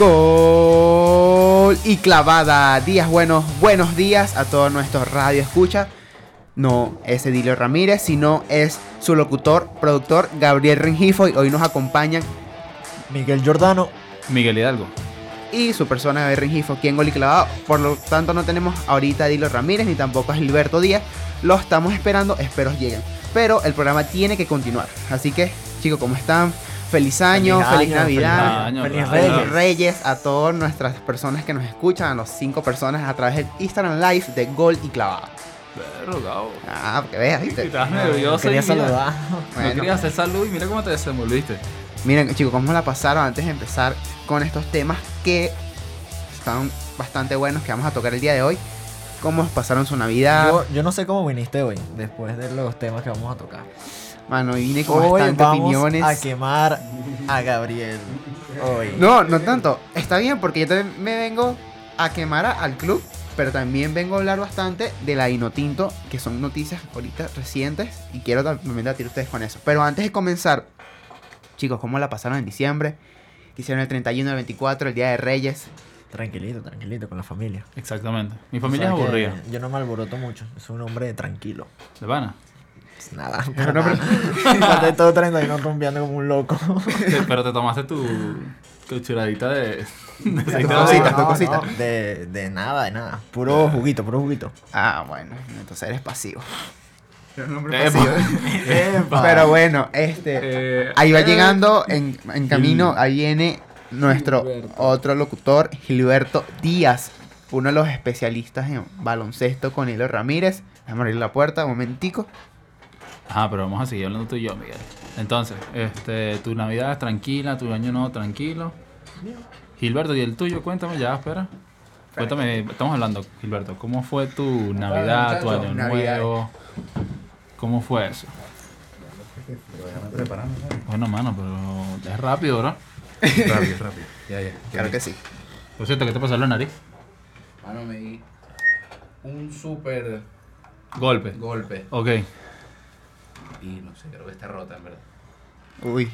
Gol y clavada. Días buenos, buenos días a todos nuestros radio escucha. No es Edilio Ramírez, sino es su locutor, productor Gabriel Rengifo y hoy nos acompañan Miguel Giordano. Miguel Hidalgo. y su persona Gabriel Rengifo, quien gol y clavado. Por lo tanto no tenemos ahorita a Edilio Ramírez ni tampoco a Gilberto Díaz. Lo estamos esperando, espero lleguen. Pero el programa tiene que continuar. Así que, chicos, ¿cómo están? Feliz año, feliz, año, Navidad. año, feliz. Reyes. Reyes a todas nuestras personas que nos escuchan, a las cinco personas a través del Instagram Live de Gol y Clavada. Ah, que veas, ¿viste? Estás nervioso. Quería saludar. No Bueno. quería hacer salud y mira cómo te desenvolviste. Miren, chicos, cómo la pasaron antes de empezar con estos temas que están bastante buenos que vamos a tocar el día de hoy. ¿Cómo pasaron su Navidad? Yo, yo no sé cómo viniste hoy, después de los temas que vamos a tocar. Mano, vine con Hoy bastante vamos opiniones. a quemar a Gabriel. Hoy. No, no tanto. Está bien porque yo también me vengo a quemar a- al club, pero también vengo a hablar bastante de la Inotinto, que son noticias ahorita recientes y quiero también debatir ustedes con eso. Pero antes de comenzar, chicos, ¿cómo la pasaron en diciembre? ¿Qué Hicieron el 31, el 24, el Día de Reyes. Tranquilito, tranquilito, con la familia. Exactamente. Mi familia O sea es aburrida. Yo no me alboroto mucho, soy un hombre tranquilo. ¿De pana? Pues Nada. Pero no, pero- todo 31 rumbeando como un loco. Pero te tomaste tu, tu churadita de... de de No, cositas, cositas. De, de nada, de nada. Puro juguito, puro juguito. Ah, bueno, entonces eres pasivo. Epa. Epa. Pero bueno, este. Eh, Ahí va eh, llegando en, en camino, Gil- ahí viene nuestro Gilberto. otro locutor, Gilberto Díaz, uno de los especialistas en baloncesto con Hilo Ramírez. Déjame abrir la puerta un momentico. Ajá, pero vamos a seguir hablando tú y yo, Miguel. Entonces, este, tu Navidad es tranquila, tu año no, tranquilo. Gilberto, ¿y el tuyo? Cuéntame ya, espera. Cuéntame, estamos hablando, Gilberto, ¿cómo fue tu Navidad, tu año nuevo? ¿Cómo fue eso? Bueno, mano, pero es rápido, ¿verdad? Rápido, rápido. Ya, ya. Claro que sí. Por cierto, ¿qué te pasó en la nariz? Mano, me di un super Golpe. golpe. Ok. Y no sé, creo que está rota, en verdad. Uy,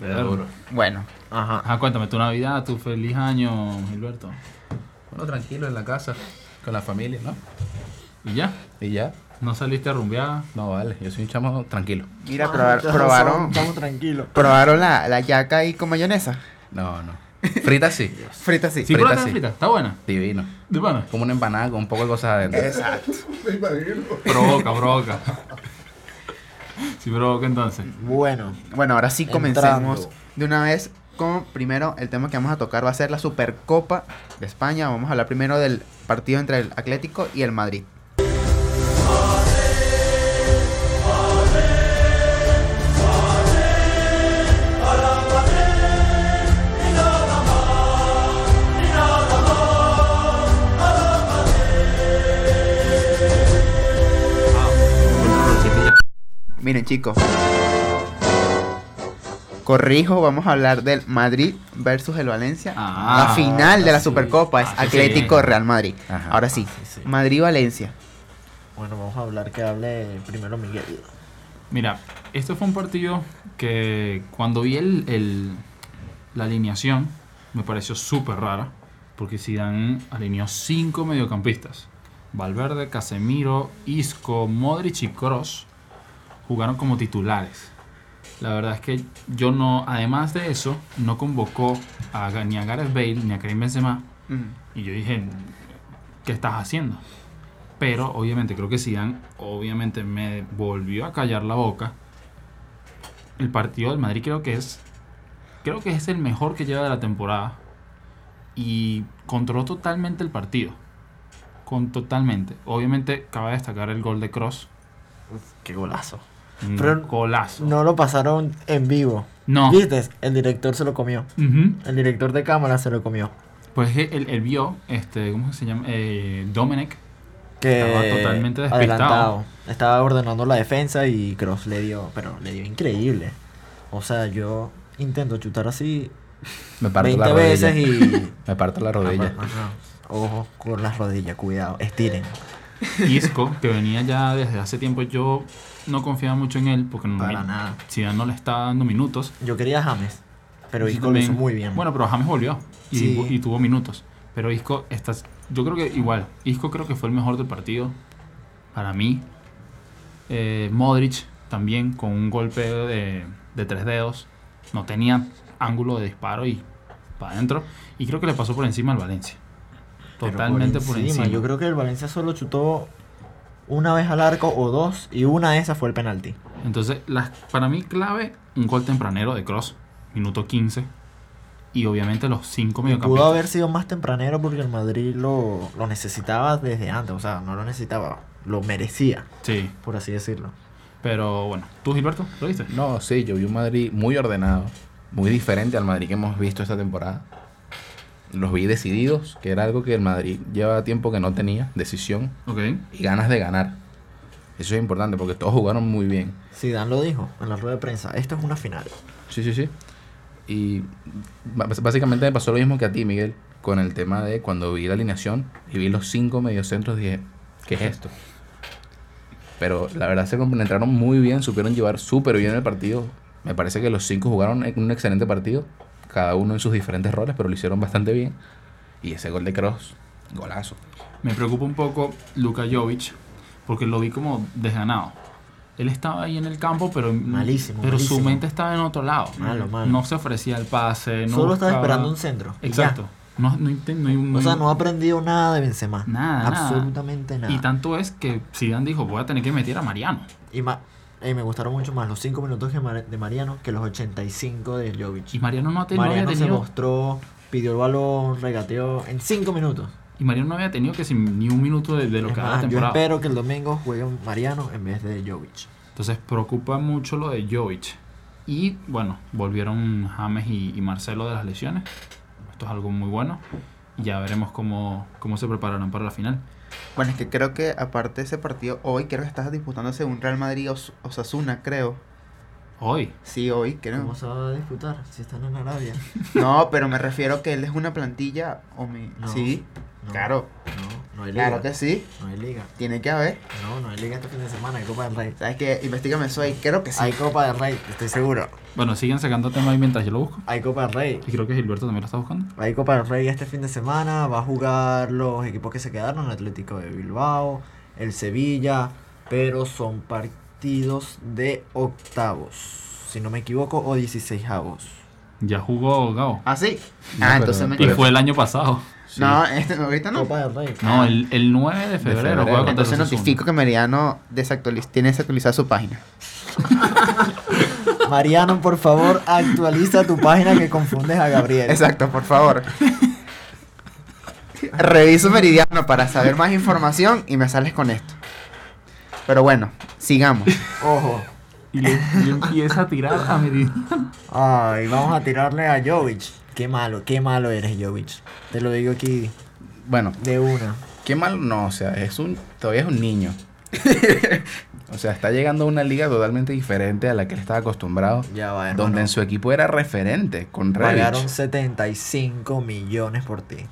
Pero duro. bueno. Ajá. Ajá, cuéntame, tu Navidad, tu feliz año, Gilberto. Bueno, tranquilo en la casa, con la familia, ¿no? ¿Y ya? Y ya. ¿No saliste a rumbear? No, vale, yo soy un chamo tranquilo. Mira, probar- probaron, Estamos tranquilos. probaron la, la yaca ahí con mayonesa. No, no. Frita sí. Frita sí. Sí, Frita, sí. frita, está buena. Divino. De pana. Como una empanada con un poco de cosas adentro. Exacto. Provoca, provoca. Sí, provoca entonces. Bueno, Bueno, ahora sí Entrando. comencemos de una vez con primero el tema que vamos a tocar va a ser la Supercopa de España. Vamos a hablar primero del partido entre el Atlético y el Madrid. Miren chicos. Corrijo, vamos a hablar del Madrid versus el Valencia. Ah, la final de la sí. Supercopa es Ah, sí, Atlético sí. Real Madrid. Ajá. Ahora sí, sí, sí. Madrid-Valencia. bueno, vamos a hablar que hable primero Miguel. Mira, este fue un partido que cuando vi el, el- la alineación me pareció súper rara. Porque Zidane alineó cinco mediocampistas. Valverde, Casemiro, Isco, Modric y Kroos jugaron como titulares. La verdad es que yo no, además de eso, no convocó a, ni a Gareth Bale ni a Karim Benzema. Y yo dije, ¿qué estás haciendo? Pero obviamente creo que Zidane obviamente me volvió a callar la boca. El partido del Madrid creo que es creo que es el mejor que lleva de la temporada y controló totalmente el partido. Con totalmente. Obviamente cabe destacar el gol de Cross. Qué golazo. Un Pero golazo. No lo pasaron en vivo. No. ¿Viste? El director se lo comió. El director de cámara se lo comió. Pues él, él vio, este, ¿cómo se llama? Eh, Domenech. Que Estaba totalmente despistado. adelantado. Estaba ordenando la defensa y Cross le dio, pero le dio increíble. O sea, yo intento chutar así Me parto 20 la rodilla. veces y Me parto la rodilla. Ajá, ajá. Ojo con las rodillas, cuidado, estiren. Isco, que venía ya desde hace tiempo, yo no confiaba mucho en él porque no, Para nada. Zidane no le estaba dando minutos. Yo quería a James. Pero Isco Isco lo hizo también- muy bien. Bueno, pero James volvió y, Sí. y tuvo minutos. Pero Isco, estás, yo creo que igual, Isco creo que fue el mejor del partido para mí. Eh, Modric también con un golpe de, de tres dedos. No tenía ángulo de disparo y para adentro. Y creo que le pasó por encima al Valencia. Totalmente por encima. Yo creo que el Valencia solo chutó una vez al arco o dos y una de esas fue el penalti. Entonces, las, para mí clave, un gol tempranero de Cross, minuto 15. Y obviamente los cinco Pudo mediocampistas. haber sido más tempranero porque el Madrid lo, lo necesitaba desde antes. O sea, no lo necesitaba, lo merecía, Sí, por así decirlo. pero bueno. ¿Tú, Gilberto? ¿Lo viste? No, sí, yo vi un Madrid muy ordenado, muy diferente al Madrid que hemos visto esta temporada. Los vi decididos, que era algo que el Madrid llevaba tiempo que no tenía, decisión y ganas de ganar. Eso es importante porque todos jugaron muy bien. Zidane lo dijo en la rueda de prensa. Esto es una final. Sí, sí, sí. Y básicamente me pasó lo mismo que a ti, Miguel, con el tema de cuando vi la alineación y vi los cinco mediocentros, dije, ¿qué es esto? Pero la verdad se compenetraron muy bien, supieron llevar súper bien el partido. Me parece que los cinco jugaron un excelente partido, cada uno en sus diferentes roles, pero lo hicieron bastante bien. Y ese gol de Cross, golazo. Me preocupa un poco Luka Jovic, porque lo vi como desganado. Él estaba ahí en el campo, pero, Malísimo, pero su mente estaba en otro lado. Malo, malo. No se ofrecía el pase. No Solo estaba esperando un centro. Exacto. No, no, no hay un- O sea, no ha aprendido nada de Benzema. Nada, nada. Absolutamente nada. Y tanto es que Zidane dijo, voy a tener que meter a Mariano. Y ma- eh, me gustaron mucho más los 5 minutos de Mar- de Mariano que los 85 de Jovic. Y Mariano no, ha tenido- no Mariano había se tenido... mostró, pidió el balón, regateó en 5 minutos. Y Mariano no había tenido que sin ni un minuto de, de lo Es que más, la yo espero que el domingo juegue Mariano en vez de Jovic. Entonces preocupa mucho lo de Jovic. Y bueno, volvieron James y, y Marcelo de las lesiones. Esto es algo muy bueno. Y ya veremos cómo, cómo se prepararán para la final. Bueno, es que creo que aparte de ese partido, hoy creo que estás disputándose un Real Madrid Os- Osasuna, creo. Hoy. Sí, hoy, creo. ¿Cómo se va a disputar si están en Arabia? No, pero me refiero que él es una plantilla. O me... No, sí, no, claro. No, no hay liga. Claro que sí. No hay liga. Tiene que haber. No, no hay liga este fin de semana, hay Copa del Rey. ¿Sabes qué? Investígame eso ahí. Creo que sí. Hay Copa del Rey, estoy seguro. Bueno, siguen sacando tema ahí mientras yo lo busco. Hay Copa del Rey. Y creo que Gilberto también lo está buscando. Hay Copa del Rey este fin de semana, va a jugar los equipos que se quedaron, el Atlético de Bilbao, el Sevilla, pero son partidos de octavos, si no me equivoco, o 16 avos. Ya jugó Gao. ¿Ah, sí? No, ah, pero- entonces me Y fue el año pasado. No, este, ahorita no. Copa del Rey. No, el, el 9 de febrero, febrero. juega contra Entonces notifico que Meriano desactualiz tiene desactualizada su página. Mariano, por favor, actualiza tu página que confundes a Gabriel. Exacto, por favor. Reviso Meridiano para saber más información y me sales con esto. Pero bueno, sigamos. Ojo. Y le, le empieza a tirar a medida. Ay, vamos a tirarle a Jovic. Qué malo, qué malo eres, Jovic. Te lo digo aquí Bueno, de una. qué mal no, o sea, es un, todavía es un niño. o sea, está llegando a una liga totalmente diferente a la que él estaba acostumbrado. Ya va, donde en su equipo era referente con Pagaron Rebic. 75 millones por ti.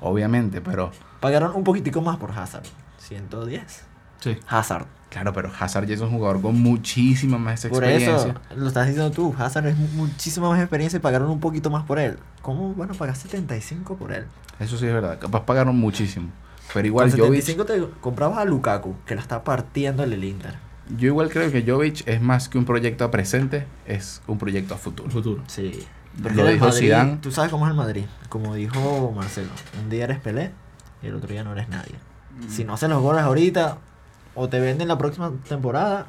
Obviamente, pero Pagaron un poquitico más por Hazard. 110. Sí. Hazard. Claro, pero Hazard ya es un jugador con muchísima más Por experiencia. eso, lo estás diciendo tú. Hazard es muchísima más experiencia y pagaron un poquito más por él. ¿Cómo? Bueno, pagas 75 por él. Eso sí es verdad. Capaz pagaron muchísimo. Pero igual Con Jovic, 75 te comprabas a Lukaku, que la está partiendo en el Inter. yo igual creo que Jovic es más que un proyecto a presente, es un proyecto a futuro. Futuro. Sí. Lo Porque el dijo Madrid- Zidane. Tú sabes cómo es el Madrid. Como dijo Marcelo. Un día eres Pelé y el otro día no eres nadie. Si no hacen los goles ahorita, o te venden la próxima temporada,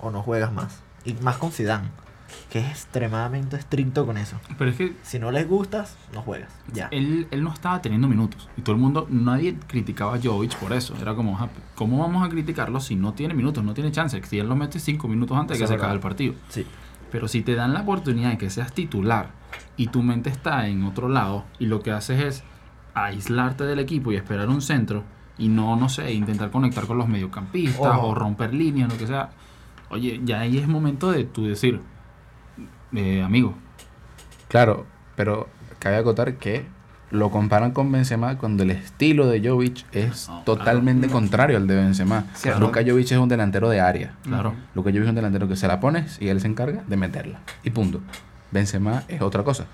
o no juegas más. Y más con Zidane, que es extremadamente estricto con eso. Pero es que Si no les gustas, no juegas. Ya. él, él no estaba teniendo minutos. Y todo el mundo, nadie criticaba a Jovic por eso. Era como, "Ah, ¿cómo vamos a criticarlo si no tiene minutos, no tiene chance? Si él lo mete cinco minutos antes de que se acabe el partido. Sí. Pero si te dan la oportunidad de que seas titular y tu mente está en otro lado y lo que haces es aislarte del equipo y esperar un centro y no, no sé, intentar conectar con los mediocampistas Ojo. o romper líneas, lo que sea. Oye, ya ahí es momento de tú decir, eh, amigo, Claro, pero cabe acotar que lo comparan con Benzema cuando el estilo de Jovic es No, totalmente contrario al de Benzema. Luka Jovic es un delantero de área. claro. Luka Jovic es un delantero que se la pones y él se encarga de meterla. Y punto. Benzema es otra cosa.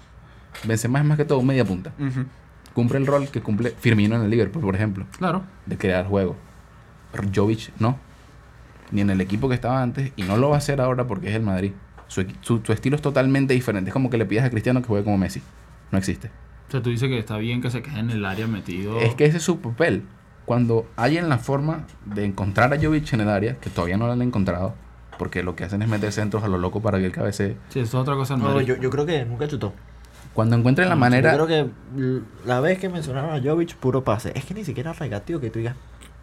Benzema es más que todo un media punta. Ujú. Cumple el rol que cumple Firmino en el Liverpool, por ejemplo, Claro. de crear juego. Jovic no. Ni en el equipo que estaba antes y no lo va a hacer ahora porque es el Madrid. Su, su- su estilo es totalmente diferente. Es como que le pidas a Cristiano que juegue como Messi. No existe. O sea, tú dices que está bien que se quede en el área metido. Es que ese es su papel. Cuando hayan la forma de encontrar a Jovic en el área, que todavía no lo han encontrado, porque lo que hacen es meter centros a lo loco para que el cabece. Sí, eso es otra cosa. del No, Madrid. yo, yo creo que nunca chutó. Cuando encuentren la manera. Yo creo que la vez que mencionaron a Jovic, puro pase. Es que ni siquiera regateó que tú digas.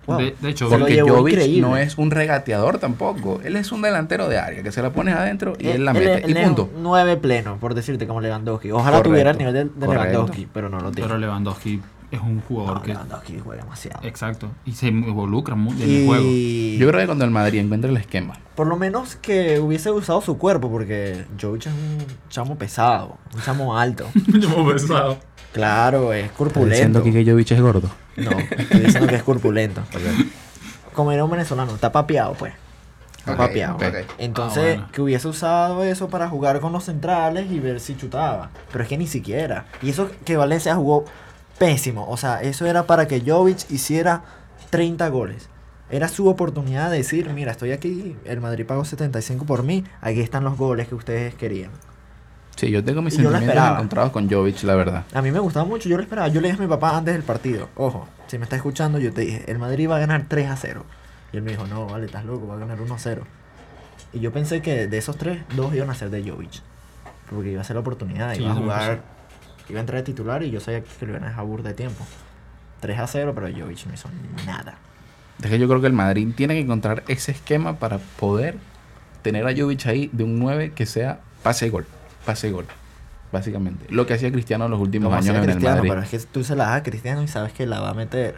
Wow. De, de hecho, Porque Jovic increíble. no es un regateador tampoco. Él es un delantero de área que se la pones adentro y él, la Él- mete. él y es punto. un 9 pleno, por decirte, como Lewandowski. Ojalá Correcto, tuviera el nivel de, de. Lewandowski, pero no lo tiene. pero Lewandowski es un jugador No, que. Lewandowski juega demasiado. Exacto. Y se involucra muy en el juego. Y Yo creo que cuando el Madrid encuentre el esquema, por lo menos que hubiese usado su cuerpo, porque Jovic es un chamo pesado, un chamo alto. Yo pesado. Claro, es ¿Estás corpulento. diciendo que que Jovic es gordo. No, estoy diciendo que es corpulento. Como era un venezolano, está papeado, pues. Está Ok, papeado. ok. Entonces, Ah, bueno. que hubiese usado eso para jugar con los centrales y ver si chutaba. Pero es que ni siquiera. Y eso que Valencia jugó pésimo. O sea, eso era para que Jovic hiciera 30 goles. Era su oportunidad de decir, mira, estoy aquí, el Madrid pagó 75 por mí, aquí están los goles que ustedes querían. Sí, yo tengo mis Y sentimientos encontrados con Jovic, la verdad. A mí me gustaba mucho, yo lo esperaba. Yo le dije a mi papá antes del partido, ojo, si me está escuchando, yo te dije, el Madrid va a ganar 3 a 0. Y él me dijo, no, vale, estás loco, va a ganar 1 a 0. Y yo pensé que de esos tres, dos iban a ser de Jovic. Porque iba a ser la oportunidad, Sí, iba a jugar, iba a entrar de titular y yo sabía que lo iban a dejar burda de tiempo. 3 a 0, pero Jovic no hizo nada. Es que yo creo que el Madrid tiene que encontrar ese esquema para poder tener a Jovic ahí de un 9 que sea pase y gol. Pase y gol. Básicamente. Lo que hacía Cristiano en los últimos Como años en el Madrid. pero es que tú se la das a Cristiano y sabes que la va a meter.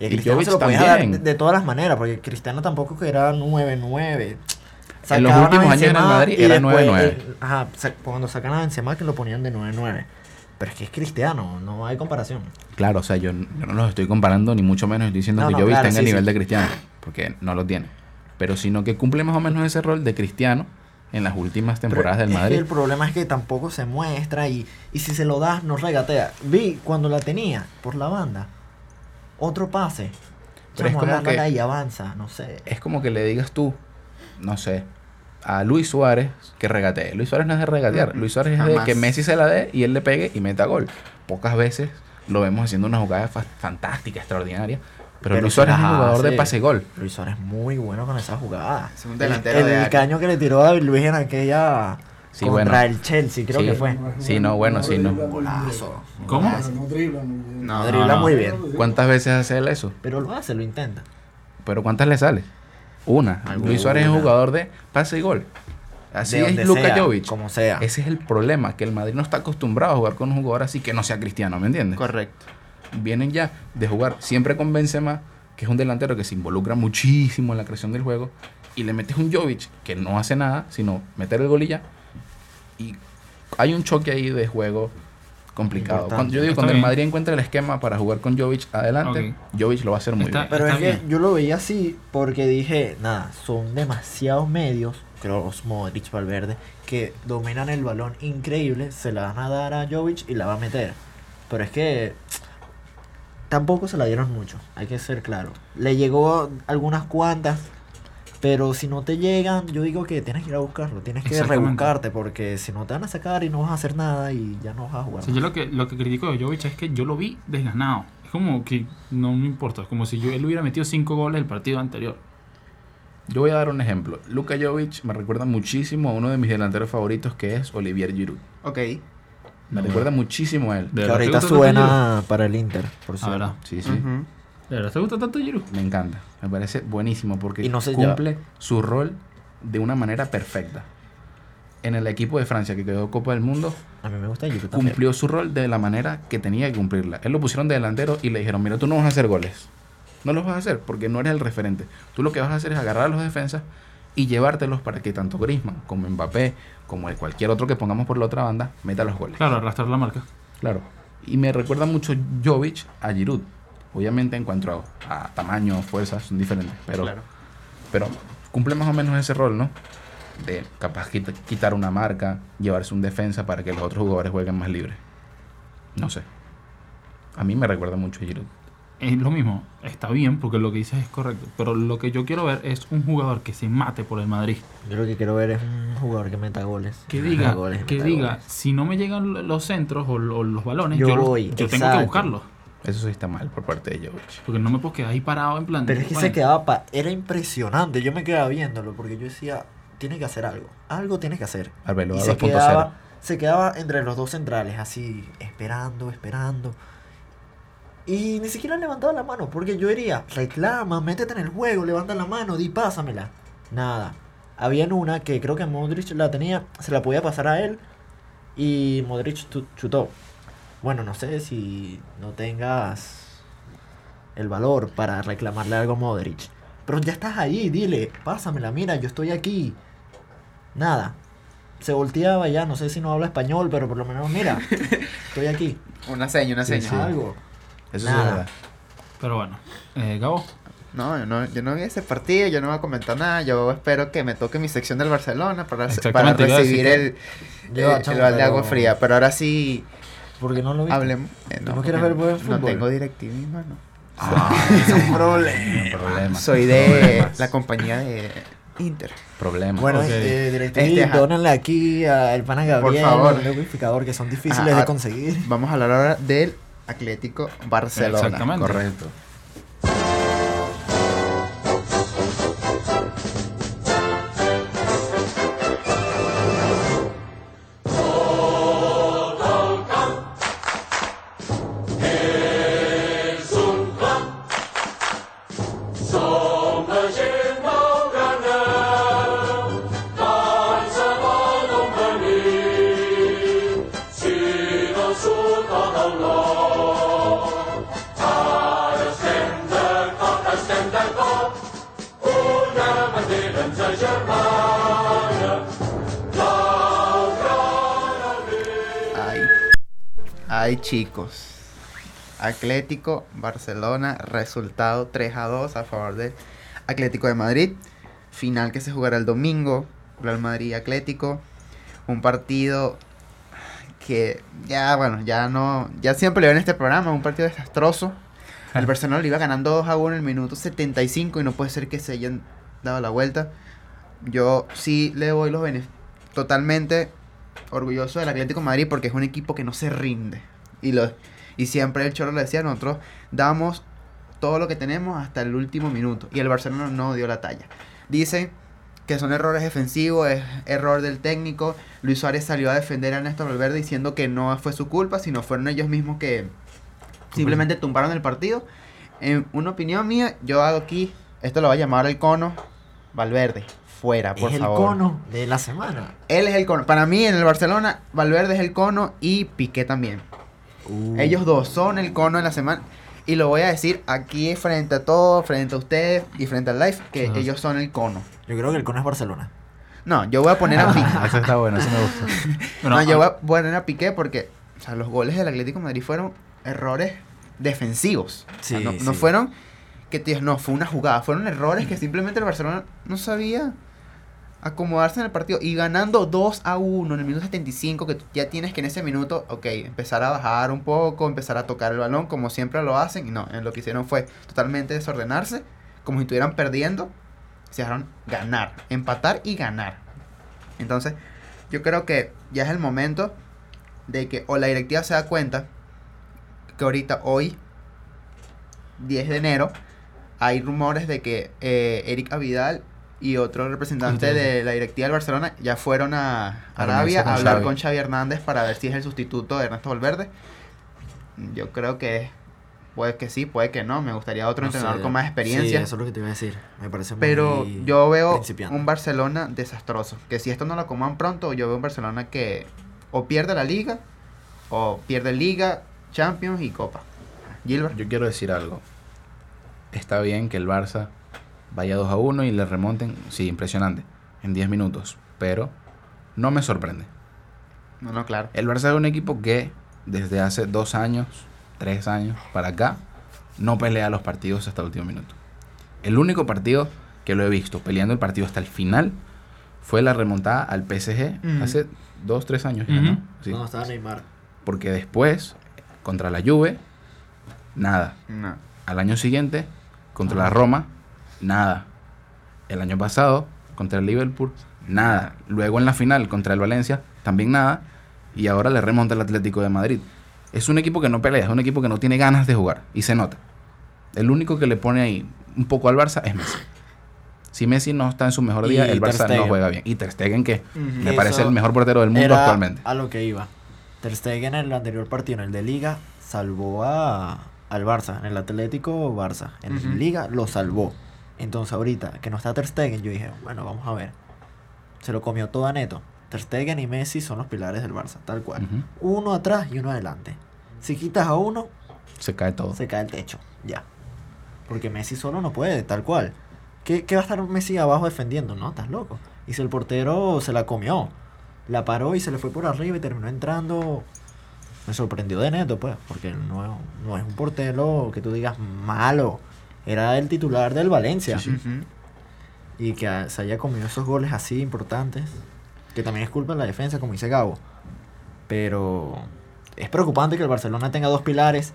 Y a Cristiano se lo podías dar de, de todas las maneras, porque Cristiano tampoco que era 9-9. En los últimos años en el Madrid era después, 9-9. eh, Ajá, cuando sacan a Benzema que lo ponían de 9-9. Pero es que es Cristiano, no hay comparación. Claro, o sea, yo, yo no los estoy comparando, ni mucho menos estoy diciendo No, que no, Jovic claro, tenga sí, el nivel sí. de Cristiano, porque no lo tiene. Pero sino que cumple más o menos ese rol de Cristiano en las últimas temporadas Pero del es que Madrid. el problema es que tampoco se muestra y, y si se lo das no regatea. Vi cuando la tenía por la banda, otro pase. Pero es como que- y avanza, no sé. Es como que le digas tú, no sé, a Luis Suárez que regatee. Luis Suárez no es de regatear. Mm, Luis Suárez es de que Messi se la dé y él le pegue y meta gol. Pocas veces lo vemos haciendo una jugada fa- fantástica, extraordinaria. Pero, Pero Luis Suárez es un jugador de pase gol. Luis Suárez es muy bueno con esa jugada. Es un El- delantero el, de área. caño que le tiró David Luis en aquella Sí, contra bueno. el Chelsea, creo Sí. que fue. Sí, no, bueno, sí, no. Golazo. ¿Cómo? No dribla muy bien. No, Dribla no. muy bien. ¿Cuántas veces hace él eso? Pero lo hace, lo intenta. Pero ¿cuántas le sale? Una. Alguna. Luis Suárez es un jugador de pase y gol. Así De es Luka sea, Jovic. Como sea. Ese es el problema, que el Madrid no está acostumbrado a jugar con un jugador así que no sea cristiano, ¿me entiendes? Correcto. Vienen ya de jugar siempre con Benzema, que es un delantero que se involucra muchísimo en la creación del juego, y le metes un Jovic que no hace nada, sino meter el gol y ya. Y hay un choque ahí de juego complicado. Importante. Cuando, yo digo, Está cuando el. Madrid encuentre el esquema para jugar con Jovic adelante, Jovic lo va a hacer muy Está- bien. Pero es que yo lo veía así porque dije, nada, son demasiados medios, Kroos, Modric, Valverde, que dominan el balón increíble, se la van a dar a Jovic y la va a meter. Pero es que tampoco se la dieron mucho, hay que ser claro. Le llegó algunas cuantas, pero si no te llegan, yo digo que tienes que ir a buscarlo, tienes que rebuscarte porque si no te van a sacar y no vas a hacer nada y ya no vas a jugar. O sea, yo lo que, lo que critico de Jovic es que yo lo vi desganado. Es como que no me importa. Es como si yo, él hubiera metido cinco goles el partido anterior. Yo voy a dar un ejemplo. Luka Jovic me recuerda muchísimo a uno de mis delanteros favoritos que es Olivier Giroud. Ok. Me No. recuerda muchísimo a él. ¿De que ahorita suena para el Inter, por Ah, cierto. Sí, sí. ¿De verdad te gusta tanto Giroud? Me encanta. Me parece buenísimo porque Y no se cumple su rol de una manera perfecta. En el equipo de Francia que quedó Copa del Mundo, A mí me gusta Giroud también. cumplió su rol de la manera que tenía que cumplirla. Él lo pusieron de delantero y le dijeron, mira, tú no vas a hacer goles. No los vas a hacer porque no eres el referente. Tú lo que vas a hacer es agarrar a los defensas y llevártelos para que tanto Griezmann como Mbappé, como el cualquier otro que pongamos por la otra banda, meta los goles. Claro, arrastrar la marca. Claro. Y me recuerda mucho Jovic a Giroud. Obviamente en cuanto a, a tamaño, fuerza, son diferentes. Pero, Claro. pero cumple más o menos ese rol, ¿no? de capaz quita- quitar una marca, llevarse un defensa para que los otros jugadores jueguen más libres. No sé. A mí me recuerda mucho a Giroud. Es lo mismo, está bien porque lo que dices es correcto, pero lo que yo quiero ver es un jugador que se mate por el Madrid. Yo lo que quiero ver es un jugador que meta goles. Que diga, goles, que diga, goles. si no me llegan los centros o, lo- los balones, Yo yo, voy, yo tengo que buscarlos. Eso sí está mal por parte de Jovic. Porque no me puedo quedar ahí parado en plan. Pero es que se quedaba pa... Era impresionante. Yo me quedaba viéndolo porque yo decía, tiene que hacer algo. Algo tiene que hacer. Arbeloa Y se 2.0. quedaba, se quedaba entre los dos centrales, así, esperando, esperando. Y ni siquiera levantaba la mano, porque yo diría, reclama, métete en el juego, levanta la mano, di, pásamela. Nada. Había una que creo que Modric la tenía, se la podía pasar a él, y Modric chutó. Bueno, no sé si no tengas el valor para reclamarle algo a Modric. Pero ya estás ahí, dile, pásamela, mira, yo estoy aquí. Nada. Se volteaba ya, no sé si no habla español, pero por lo menos, mira, estoy aquí. Una seña, una Sí, seña. sí. Algo. Eso Nada. es verdad. Pero bueno, eh, Gabo, No, yo no, yo no vi ese partido, yo no voy a comentar nada. Yo espero que me toque mi sección del Barcelona para, para recibir el, Yo, el, chamo, el balde de agua fría. Pero ahora sí, Porque no lo vi. hablemos. eh, ¿Tú no porque quieres ver buen No fútbol? tengo DirecTV, mano. Ah, es un problema. Problema. Soy de Problemas. la compañía de Inter. Problema. Bueno, Ok. DirecTV, Este, ajá. dónenle aquí al pana Gabriel, favor. el liquidificador, que son difíciles de conseguir. Vamos a hablar ahora del Atlético Barcelona. Exactamente. Correcto. Atlético Barcelona, resultado 3 a 2 a favor del Atlético de Madrid. Final que se jugará el domingo. Real Madrid Atlético. Un partido que ya, bueno, ya no. Ya siempre le veo en este programa. Un partido desastroso. El Barcelona le iba ganando 2 a 1 en el minuto 75 y no puede ser que se hayan dado la vuelta. Yo sí le doy los beneficios. Totalmente orgulloso del Atlético de Madrid porque es un equipo que no se rinde. Y, lo, y siempre el Cholo le decía, nosotros damos todo lo que tenemos hasta el último minuto. Y el Barcelona no dio la talla. Dicen que son errores defensivos, es error del técnico. Luis Suárez salió a defender a Ernesto Valverde diciendo que no fue su culpa, sino fueron ellos mismos que simplemente tumbaron el partido. En una opinión mía, yo hago aquí, esto lo va a llamar el cono, Valverde, fuera, por es el favor. cono de la semana. Él es el cono. Para mí, en el Barcelona, Valverde es el cono y Piqué también. Uh, Ellos dos son el cono de la semana. Y lo voy a decir aquí frente a todos, frente a ustedes y frente al live, que Ajá. ellos son el cono. Yo creo que el cono es Barcelona. No, yo voy a poner a Piqué. Eso está bueno, eso me gusta. Bueno, no, yo a- voy a poner a Piqué porque o sea, los goles del Atlético de Madrid fueron errores defensivos. O sea, Sí, no, no sí. fueron que no, fue una jugada. Fueron errores que simplemente el Barcelona no sabía acomodarse en el partido. Y ganando 2 a 1 en el minuto 75, que ya tienes que en ese minuto, ok, empezar a bajar un poco, empezar a tocar el balón como siempre lo hacen. Y no, lo que hicieron fue totalmente desordenarse, como si estuvieran perdiendo. Se dejaron ganar, empatar y ganar. Entonces, yo creo que ya es el momento de que o la directiva se da cuenta que ahorita, hoy, 10 de enero, hay rumores de que eh, Eric Avidal y otro representante Entiendo. de la directiva del Barcelona ya fueron a Arabia a hablar Xavi. con Xavi Hernández para ver si es el sustituto de Ernesto Valverde. Yo creo que puede que sí, puede que no. Me gustaría otro No entrenador sé. con más Sí, experiencia. eso es lo que te iba a decir. Me parece Pero muy yo veo un Barcelona desastroso. Que si esto no lo acomodan pronto, yo veo un Barcelona que o pierde la liga, o pierde liga, Champions y Copa. Gilbert. Yo quiero decir algo. Está bien que el Barça vaya 2 a 1 y le remonten, sí, impresionante, en 10 minutos, pero no me sorprende. No, no, claro. El Barça es un equipo que desde hace dos años, tres años para acá, no pelea los partidos hasta el último minuto. El único partido que lo he visto peleando el partido hasta el final fue la remontada al PSG Ujú. hace dos, tres años. ya. ¿no? Sí. No, estaba Neymar. Porque después, contra la Juve, nada. No. Al año siguiente, contra la Roma, nada. El año pasado, contra el Liverpool, nada. Luego en la final, contra el Valencia, también nada. Y ahora le remonta el Atlético de Madrid. Es un equipo que no pelea, es un equipo que no tiene ganas de jugar. Y se nota. El único que le pone ahí un poco al Barça es Messi. Si Messi no está en su mejor día, Y el Barça no juega bien. Y Ter Stegen, que me Eso parece el mejor portero del mundo Era actualmente. A lo que iba. Ter Stegen en el anterior partido, en el de Liga, salvó a, al Barça. En el Atlético, Barça. En Ujú. Liga lo salvó. Entonces ahorita que no está Ter Stegen, yo dije, bueno, vamos a ver. Se lo comió todo a Neto. Ter Stegen y Messi son los pilares del Barça, tal cual. Uno atrás y uno adelante. Si quitas a uno, Se cae todo. se cae el techo, ya. Porque Messi solo no puede, tal cual. ¿Qué, qué va a estar Messi abajo defendiendo? No, estás loco. Y si el portero se la comió, la paró y se le fue por arriba y terminó entrando. Me sorprendió de neto, pues, porque no, no es un portero que tú digas malo. Era el titular del Valencia. Ujú. Y que se haya comido esos goles así importantes. Que también es culpa de la defensa, como dice Gabo. Pero es preocupante que el Barcelona tenga dos pilares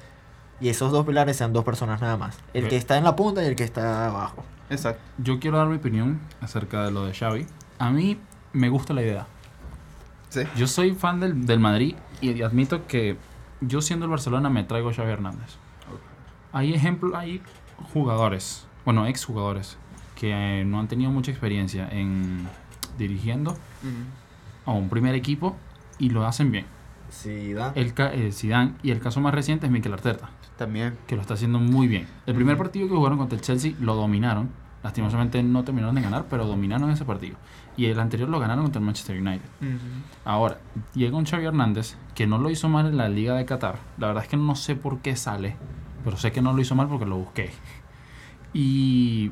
y esos dos pilares sean dos personas nada más. El Ok. que está en la punta y el que está abajo. Exacto. Yo quiero dar mi opinión acerca de lo de Xavi. A mí me gusta la idea. Sí. Yo soy fan del, del Madrid y admito que yo siendo el Barcelona me traigo a Xavi Hernández. Hay ejemplos, hay jugadores, bueno, exjugadores, que no han tenido mucha experiencia en dirigiendo a un primer equipo y lo hacen bien. Sí, Dan. El eh, Zidane y el caso más reciente es Mikel Arteta, También. que lo está haciendo muy bien. El primer partido que jugaron contra el Chelsea lo dominaron. Lastimosamente no terminaron de ganar, pero dominaron ese partido. Y el anterior lo ganaron contra el Manchester United. Ahora, llega un Xavi Hernández que no lo hizo mal en la Liga de Qatar. La verdad es que no sé por qué sale, pero sé que no lo hizo mal porque lo busqué. Y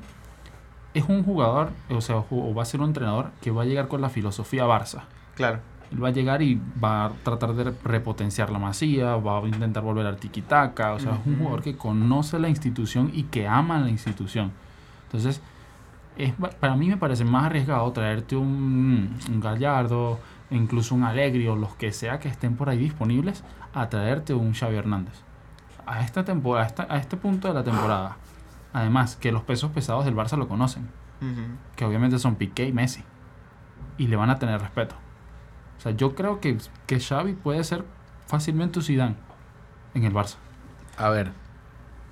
es un jugador, o sea, o va a ser un entrenador que va a llegar con la filosofía Barça. Claro. Él va a llegar y va a tratar de repotenciar la masía, va a intentar volver al tiki-taka. O sea, es un jugador que conoce la institución y que ama la institución. Entonces, es, para mí me parece más arriesgado traerte un, un Gallardo, incluso un Alegri o los que sea que estén por ahí disponibles, a traerte un Xavi Hernández. A esta temporada, a, esta- a este punto de la temporada. Además, que los pesos pesados del Barça lo conocen que obviamente son Piqué y Messi. Y le van a tener respeto. O sea, yo creo que, que Xavi puede ser fácilmente un Zidane en el Barça. A ver,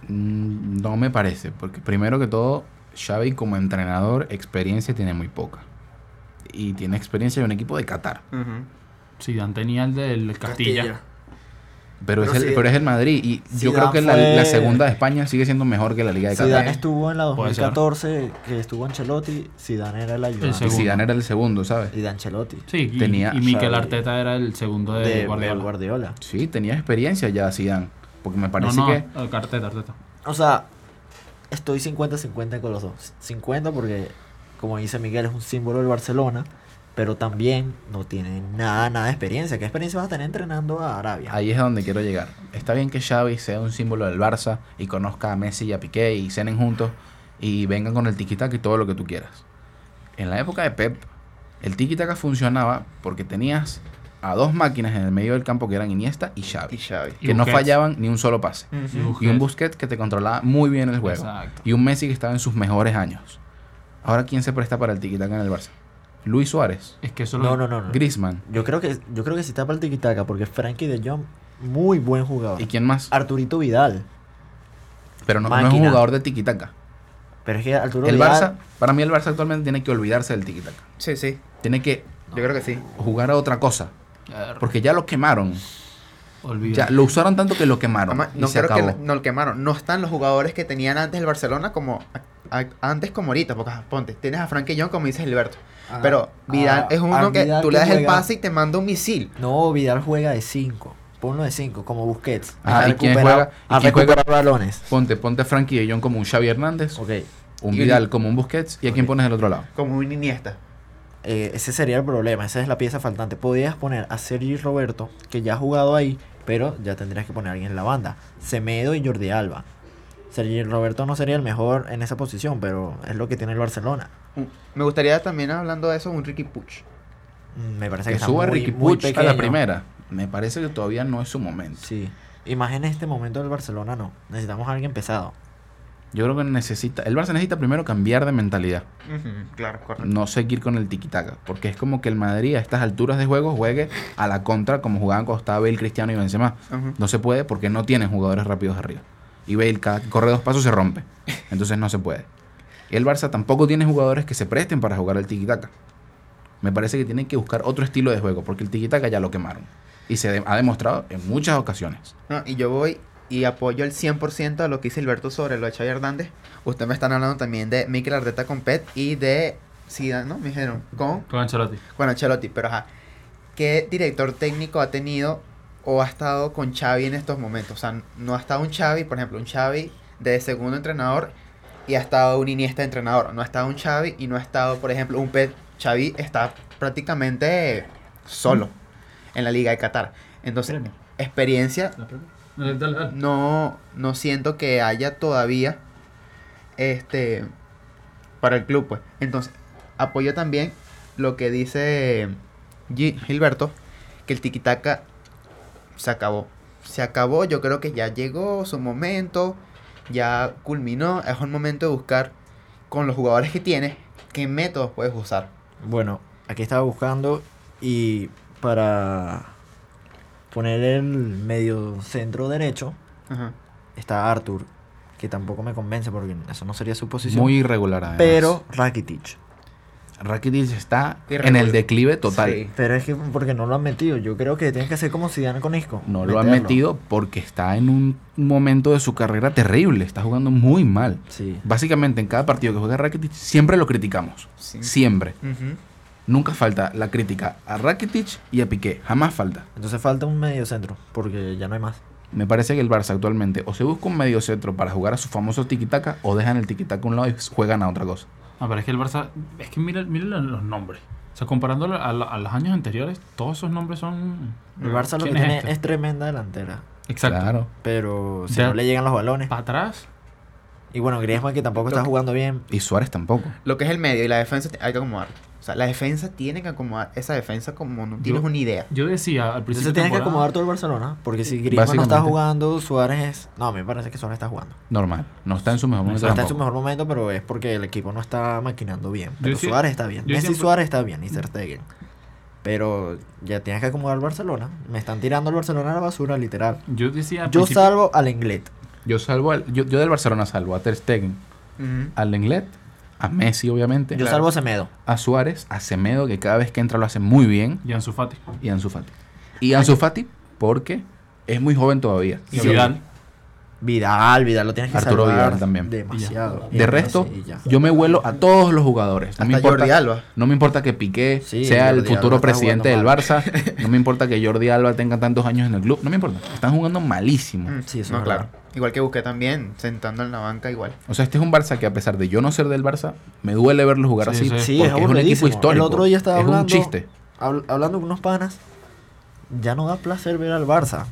mm, no me parece, porque primero que todo, Xavi como entrenador, experiencia tiene muy poca. Y tiene experiencia en un equipo de Qatar. Zidane tenía el del Castilla. Pero, Pero es, el, sí, pero es el Madrid. Y yo Zidane creo que la, fue- la segunda de España sigue siendo mejor que la Liga de Zidane Qatar. estuvo en la Puede ser. 2014, que estuvo Ancelotti. Zidane era el ayudante. Y segundo. Zidane era el segundo, ¿sabes? Y de Ancelotti. Sí, y, Tenía y Mikel. Arteta era el segundo de, De Guardiola. Guardiola. Sí, tenía experiencia ya Zidane. Porque me parece no, no, que... Arteta, Arteta. O sea, estoy 50-50 con los dos. 50 porque, como dice Miguel, es un símbolo del Barcelona, pero también no tiene nada, nada de experiencia. ¿Qué experiencia vas a tener entrenando a Arabia? Ahí es donde quiero llegar. Está bien que Xavi sea un símbolo del Barça y conozca a Messi y a Piqué y cenen juntos y vengan con el tiki-taka y todo lo que tú quieras. En la época de Pep, el tiki-taka funcionaba porque tenías a dos máquinas en el medio del campo que eran Iniesta y Y Xavi. Y que no fallaban ni un solo pase. Y Y un Busquets. Busquets que te controlaba muy bien el juego. Exacto. Y un Messi que estaba en sus mejores años. Ahora, ¿quién se presta para el tiki-taka en el Barça? Luis Suárez, Es que eso lo- No, no, no. no. Griezmann. Yo creo que yo creo que sí está para el tiki-taka porque Frankie de Jong, muy buen jugador. ¿Y quién más? Arturito Vidal. Pero no, no es un jugador de tiki-taka. Pero es que Arturo El Vidal. Barça, para mí el Barça actualmente tiene que olvidarse del tiki-taka. Sí, sí. Tiene que Yo creo que sí. jugar a otra cosa. Porque ya lo quemaron. olvida. Ya lo usaron tanto que lo quemaron. Además, y no se creo acabó. que no lo quemaron. No están los jugadores que tenían antes el Barcelona como a- a- antes como ahorita, porque ponte, tienes a Frankie John como dice Gilberto. Ah, pero Vidal ah, es uno que Vidal tú le das el pase y te manda un misil. No, Vidal juega de 5. Ponlo de 5, como Busquets. Ah, ¿y quién juega? Recuperado balones. Ponte, ponte a Frankie de Jong como un Xavi Hernández, Ok. un Y- Vidal como un Busquets, ¿y a quién pones del otro lado? Como un Iniesta. Eh, ese sería el problema, esa es la pieza faltante. Podías poner a Sergi Roberto, que ya ha jugado ahí, pero ya tendrías que poner a alguien en la banda. Semedo y Jordi Alba. Sergi Roberto no sería el mejor en esa posición, pero es lo que tiene el Barcelona. Un- Me gustaría también, hablando de eso, un Ricky Puch. Mm, Me parece Que que, suba Ricky Puig a la primera. Me parece que todavía no es su momento. Sí. Y más en este momento del Barcelona no. Necesitamos a alguien pesado. Yo creo que necesita. El Barça necesita primero cambiar de mentalidad. Claro, correcto. No seguir con el tiquitaca. Porque es como que el Madrid a estas alturas de juego juegue a la contra como jugaban cuando estaba Bale, Cristiano y Benzema. No se puede porque no tienen jugadores rápidos arriba. Y Bale cada corre dos pasos se rompe. Entonces no se puede. Y el Barça tampoco tiene jugadores que se presten para jugar al tiquitaca. Me parece que tienen que buscar otro estilo de juego porque el tiquitaca ya lo quemaron. Y se de- ha demostrado en muchas ocasiones. No, y yo voy y apoyo el 100% a lo que dice Alberto sobre lo de Xavi Hernández. Ustedes me están hablando también de Mikel Arteta con Pet y de Zidane, ¿no? Me dijeron, con, Con Ancelotti. con Ancelotti. Pero ajá, ¿qué director técnico ha tenido o ha estado con Xavi en estos momentos? O sea, no ha estado un Xavi, por ejemplo, un Xavi de segundo entrenador y ha estado un Iniesta de entrenador. No ha estado un Xavi y no ha estado, por ejemplo, un Pet. Xavi está prácticamente solo en la Liga de Qatar. Entonces, Premio. experiencia Dale, dale, dale. no, no siento que haya todavía este para el club, pues. Entonces, apoyo también lo que dice Gi- Gilberto, que el tiquitaca se acabó. Se acabó, yo creo que ya llegó su momento, ya culminó, es un momento de buscar con los jugadores que tienes qué métodos puedes usar. Bueno, aquí estaba buscando y para poner el medio centro derecho Ajá. está Arthur, que tampoco me convence porque eso no sería su posición. Muy irregular. además. pero Rakitic. Rakitic está en el declive total. Sí. Pero es que porque no lo han metido. Yo creo que tienes que hacer como Zidane con Isco. No lo han metido porque está en un momento de su carrera terrible. Está jugando muy mal. Sí. Básicamente en cada partido que juega Rakitic siempre lo criticamos. Sí. Siempre. Nunca falta la crítica a Rakitic y a Piqué. Jamás falta. Entonces falta un medio centro porque ya no hay más. Me parece que el Barça actualmente o se busca un medio centro para jugar a su famoso tiquitaca o dejan el tiquitaca a un lado y juegan a otra cosa. No, pero es que el Barça. Es que mira, mira los, nombres. O sea, comparándolo a, la- a los años anteriores, todos esos nombres son. El Barça lo que ¿Quién es tiene este? es tremenda delantera. Exacto. Claro. Pero si no le llegan los balones. Para atrás. Y bueno, Griezmann que tampoco Lo está que- jugando bien. Y Suárez tampoco. Lo que es el medio y la defensa hay que acomodar. O sea, la defensa tiene que acomodar esa defensa como no tienes Yo- una idea. Yo decía al principio. Entonces de tienes que acomodar todo el Barcelona. Porque si Griezmann no está jugando, Suárez es... No, me parece que Suárez está jugando. Normal. No está en su mejor No momento está en su mejor momento, pero es porque el equipo no está maquinando bien. Pero Suárez está bien. Messi siempre- Suárez está bien y Ter Stegen. Pero ya tienes que acomodar el Barcelona. Me están tirando el Barcelona a la basura, literal. Yo decía. al Yo principio- salvo al Englet. Yo salvo al- yo, yo del Barcelona salvo a Ter Stegen, Ujú. al Lenglet, a Messi obviamente, Yo Claro. salvo a Semedo. a Suárez, a Semedo que cada vez que entra lo hace muy bien Y Ansu Fati. y a Ansu Fati. Y Ansu Fati porque es muy joven todavía. Y Sí. Vidal. Vidal, Vidal lo tienes que Arturo salvar Vidal también. Demasiado. De resto, yo me vuelo a todos los jugadores. No me importa, Jordi Alba. No me importa que Piqué Sí, sea el futuro Alba presidente del Barça. No me importa que Jordi Alba tenga tantos años en el club. No me importa. Están jugando malísimo. Mm, Sí, eso no, es claro. verdad. Igual que busqué también, sentando en la banca igual. O sea, este es un Barça que a pesar de yo no ser del Barça, me duele verlo jugar Sí, así. sí. Porque es es, un equipo histórico. El otro día estaba es hablando, un chiste. habl- hablando con unos panas. Ya no da placer ver al Barça.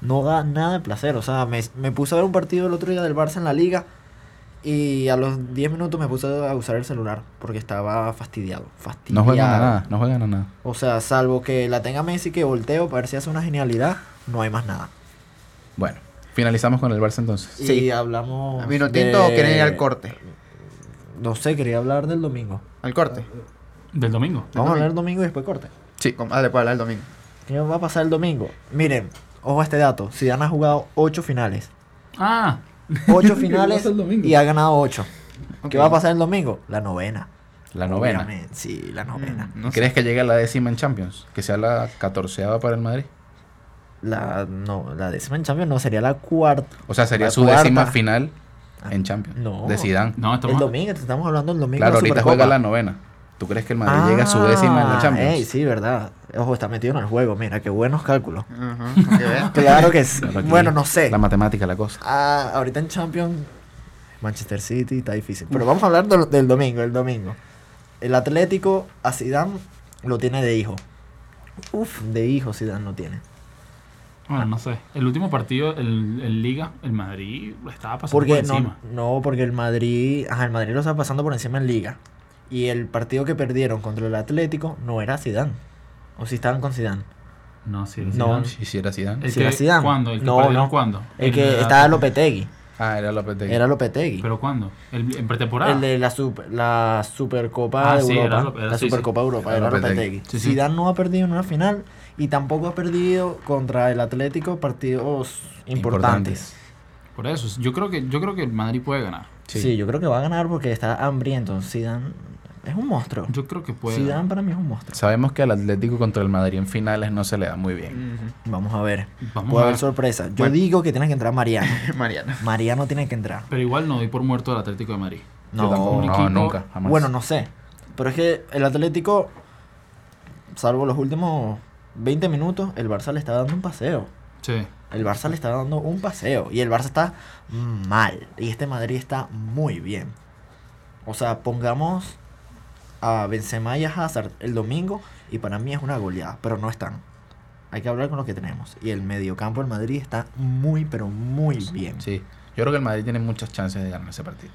No da nada de placer. O sea, me, me puse a ver un partido el otro día del Barça en la liga. Y a los 10 minutos me puse a usar el celular. Porque estaba fastidiado. No Fastidiado. juegan a nada, no juegan a nada. O sea, salvo que la tenga Messi que volteo para ver si hace una genialidad. No hay más nada. Bueno, finalizamos con el Barça entonces. Y Sí. hablamos. ¿Vino tinto de- o quieren ir al corte? No sé, quería hablar del domingo. Al corte. Del domingo. Vamos a hablar del domingo y después corte. Sí. Como- Dale, pues hablar el domingo. ¿Qué va a pasar el domingo? Miren, ojo a este dato. Zidane ha jugado 8 finales. Ah. 8 ¿Qué finales y ha ganado 8. Ok. ¿Qué va a pasar el domingo? La novena. La novena. Obviamente, Sí, la novena. Mm, no sé. ¿Crees que llegue a la décima en Champions? Que sea la catorceava para el Madrid. La, no, la décima en Champions no, sería la cuarta. O sea, sería su décima cuarta. final Ah, en Champions. no. De Zidane. No, El estamos. domingo, te estamos hablando del domingo. Claro, de ahorita Supercopa. juega la novena. ¿Tú crees que el Madrid llega a su décima en la Ah, Champions? ey, sí, verdad. Ojo, está metido en el juego. Mira, qué buenos cálculos. Que vean. Claro que sí. Claro, aquí bueno, no sé. La matemática, la cosa. Ah, ahorita en Champions, Manchester City está difícil. Pero vamos a hablar del, del domingo, el domingo. El Atlético a Zidane lo tiene de hijo. Uf, de hijo Zidane lo tiene. Bueno, no sé. El último partido, el, el Liga, el Madrid estaba pasando Porque por no, encima. no, porque el Madrid, ajá, el Madrid lo está pasando por encima en Liga. Y el partido que perdieron contra el Atlético no era Zidane. O si estaban con Zidane. No, sí, No. Zidane. Si hiciera Zidane. El era que- Zidane. ¿Cuándo? ¿El que No, perdieron no. cuándo? El que de la- estaba Lopetegui. Ah, era Lopetegui. Era Lopetegui. ¿Pero cuándo? ¿El, ¿En pretemporada? El de la, super, la Supercopa Ah, de sí, era Europa. Era- la sí. Supercopa Europa, Era era Lopetegui. Lopetegui. Sí, sí. Zidane no ha perdido en una final y tampoco ha perdido contra el Atlético partidos importantes. Por eso, yo creo que yo creo que el Madrid puede ganar. Sí. Sí. yo creo que va a ganar porque está hambriento. Zidane es un monstruo. Yo creo que puede. Zidane para mí es un monstruo. Sabemos que al Atlético contra el Madrid en finales no se le da muy bien. Vamos a ver. Vamos Puede a haber ver. sorpresa. Yo Bueno. digo que tiene que entrar Mariano. Mariano. Mariano tiene que entrar. Pero igual no doy por muerto al Atlético de Madrid. No, tampoco, nunca, jamás. Bueno, no sé. Pero es que el Atlético, salvo los últimos 20 minutos, el Barça le está dando un paseo. Sí. El Barça le está dando un paseo. Y el Barça está mal. Y este Madrid está muy bien. O sea, pongamos a Benzema y a Hazard el domingo. Y para mí es una goleada. Pero no están. Hay que hablar con lo que tenemos. Y el mediocampo del Madrid está muy, pero muy bien. Sí. Yo creo que el Madrid tiene muchas chances de ganar ese partido.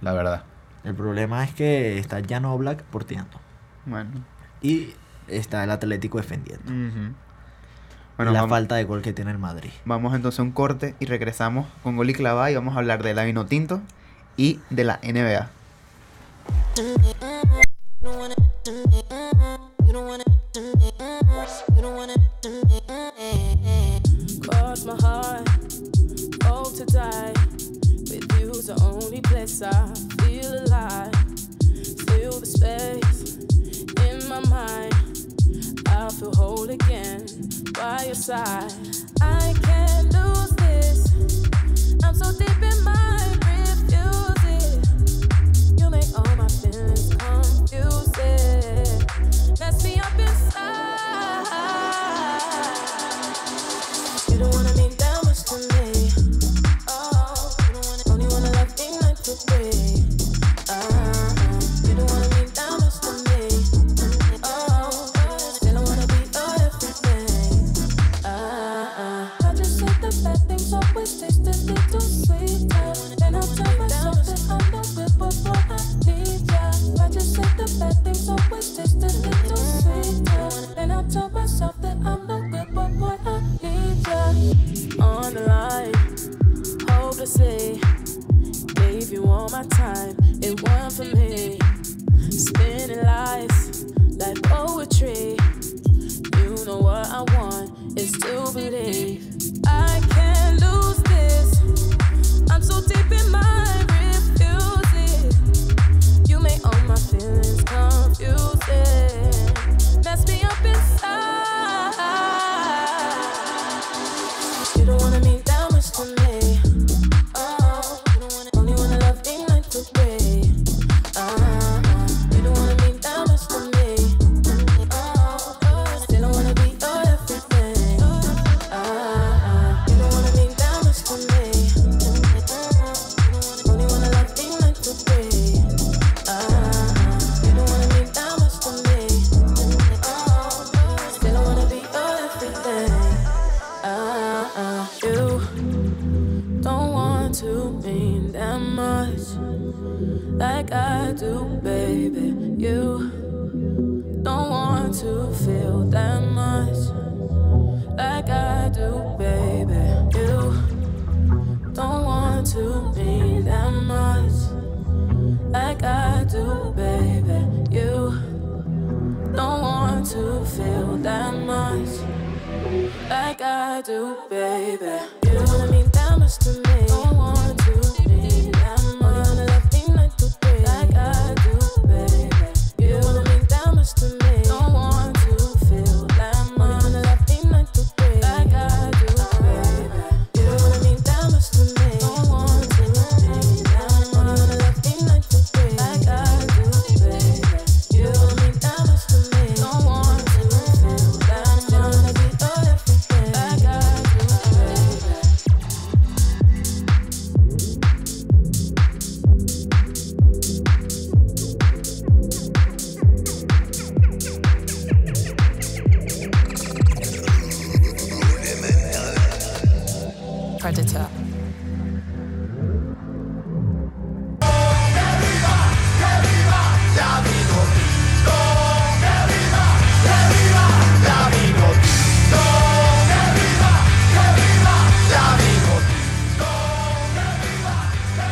La verdad. El problema es que está Jan Black porteando. Bueno. Y está el Atlético defendiendo. Bueno, la vamos, falta de gol que tiene el Madrid. vamos entonces a un corte y regresamos con gol y clavada y vamos a hablar de la vino tinto y de la NBA. Cross my heart, hope to die. With you's the only place I feel whole again by your side. I can't lose this. I'm so deep in my refuse. You make all my feelings confusing. Mess me up inside.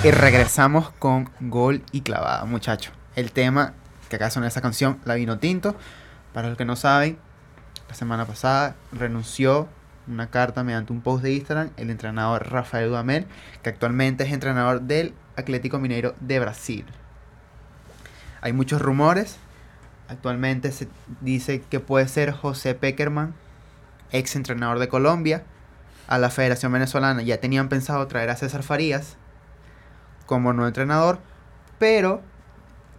Y regresamos con gol y clavada, muchachos. El tema que acá suena esa canción, La Vino Tinto. Para los que no saben, la semana pasada renunció una carta mediante un post de Instagram el entrenador Rafael Dudamel, que actualmente es entrenador del Atlético Mineiro de Brasil. Hay muchos rumores. Actualmente se dice que puede ser José Peckerman, ex entrenador de Colombia, a la Federación Venezolana. Ya tenían pensado traer a César Farías como nuevo entrenador, pero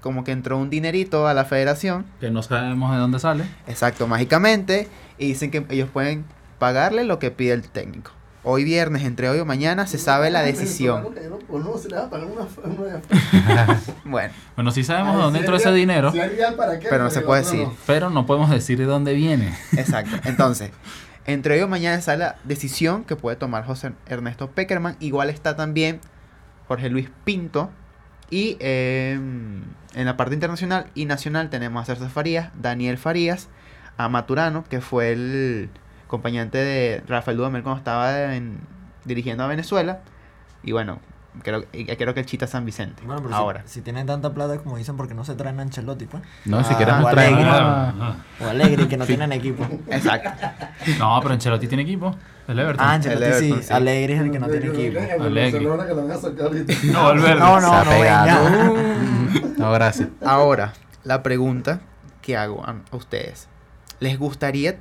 como que entró un dinerito a la federación, Que no sabemos de dónde sale. exacto, mágicamente, y dicen que ellos pueden pagarle lo que pide el técnico. Hoy viernes, entre hoy o mañana, se sabe la decisión. Bueno, Bueno, sí sabemos de dónde entró ese dinero, pero no se puede decir. pero no podemos decir de dónde viene. Exacto. Entonces, entre hoy o mañana sale la decisión que puede tomar José Ernesto Peckerman. Igual está también Jorge Luis Pinto. Y eh, en la parte internacional y nacional tenemos a César Farías, Daniel Farías, a Maturano, que fue el acompañante de Rafael Dudamel cuando estaba en- dirigiendo a Venezuela. Y bueno, creo, y creo que el Chita San Vicente. Bueno, pero si- ahora. Si, tienen tanta plata como dicen, porque no se traen a Ancelotti, pues? No, si Ah, quieres o nos Alegre. Ah, ah. O Alegre, que no tienen equipo. Exacto. No, pero Ancelotti tiene equipo. El Everton. Ah, Ancelotti El sí. Everton, sí. Alegre es el que no tiene equipo. Alegre. No, No, Valverde. No, Se no, ha no, venga. No, gracias. Ahora, la pregunta que hago a, a ustedes. ¿Les gustaría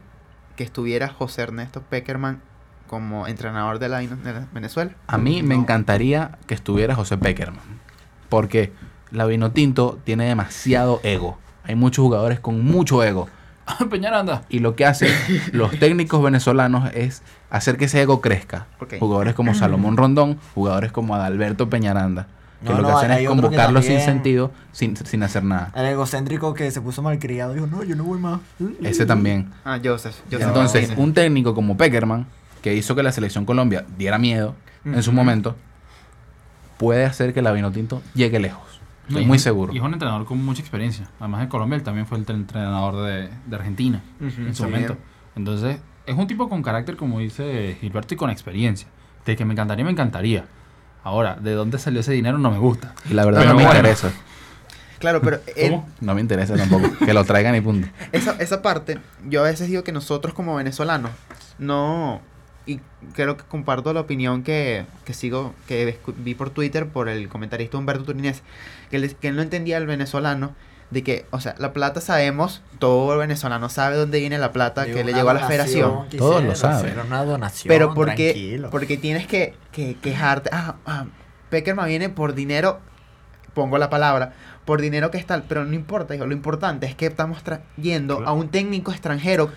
que estuviera José Ernesto Peckerman como entrenador de la, de la Venezuela? A mí me encantaría que estuviera José Peckerman. Porque la Vinotinto tiene demasiado ego. Hay muchos jugadores con mucho ego. Peñaranda. Y lo que hacen los técnicos venezolanos es hacer que ese ego crezca. Jugadores como Salomón Rondón, jugadores como Adalberto Peñaranda. Que No, lo que no, hacen es otro que convocarlo sin sentido, sin, sin hacer nada. El egocéntrico que se puso malcriado dijo, no, yo no voy más. Ese también. Ah, Joseph. Joseph Entonces, un técnico como Peckerman, que hizo que la selección Colombia diera miedo en su momento, puede hacer que la Vinotinto llegue lejos. No, Estoy y muy es un- seguro. Y es un entrenador con mucha experiencia. Además de Colombia, él también fue el tre- entrenador de, de Argentina Ujú, en su momento. Entonces, es un tipo con carácter, como dice Gilberto, y con experiencia. De que me encantaría, me encantaría. Ahora, ¿de dónde salió ese dinero? No me gusta. Y la verdad Pero no me bueno. interesa. Claro, pero él- ¿Cómo? No me interesa tampoco. que lo traigan y punto. esa, esa parte, yo a veces digo que nosotros como venezolanos, no... Y creo que comparto la opinión que, que sigo, que vi por Twitter por el comentarista Humberto Turinés, que él, que él no entendía al venezolano de que, o sea, la plata sabemos, todo el venezolano sabe dónde viene la plata que le llegó a la federación. Todos lo saben. Una donación. Pero porque, tranquilo. porque tienes que, que quejarte. Ah, ah, Peckerman viene por dinero, pongo la palabra, por dinero que es tal, pero no importa, hijo, lo importante es que estamos trayendo a un técnico extranjero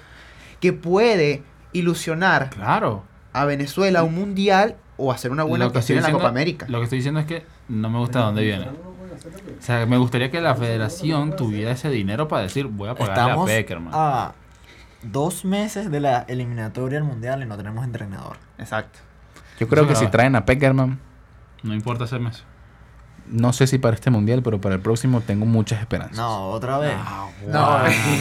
que puede ilusionar Claro. a Venezuela a un mundial o hacer una buena actuación en la Copa América. Lo que estoy diciendo es que no me gusta de dónde viene. O sea, me gustaría que la federación tuviera ese dinero para decir, voy a pagarle Estamos a Peckerman. a dos meses de la eliminatoria al mundial y no tenemos entrenador. Exacto. Yo creo Eso que si traen a Peckerman, No importa ese mes. No sé si para este mundial, pero para el próximo tengo muchas esperanzas. No, otra vez. No.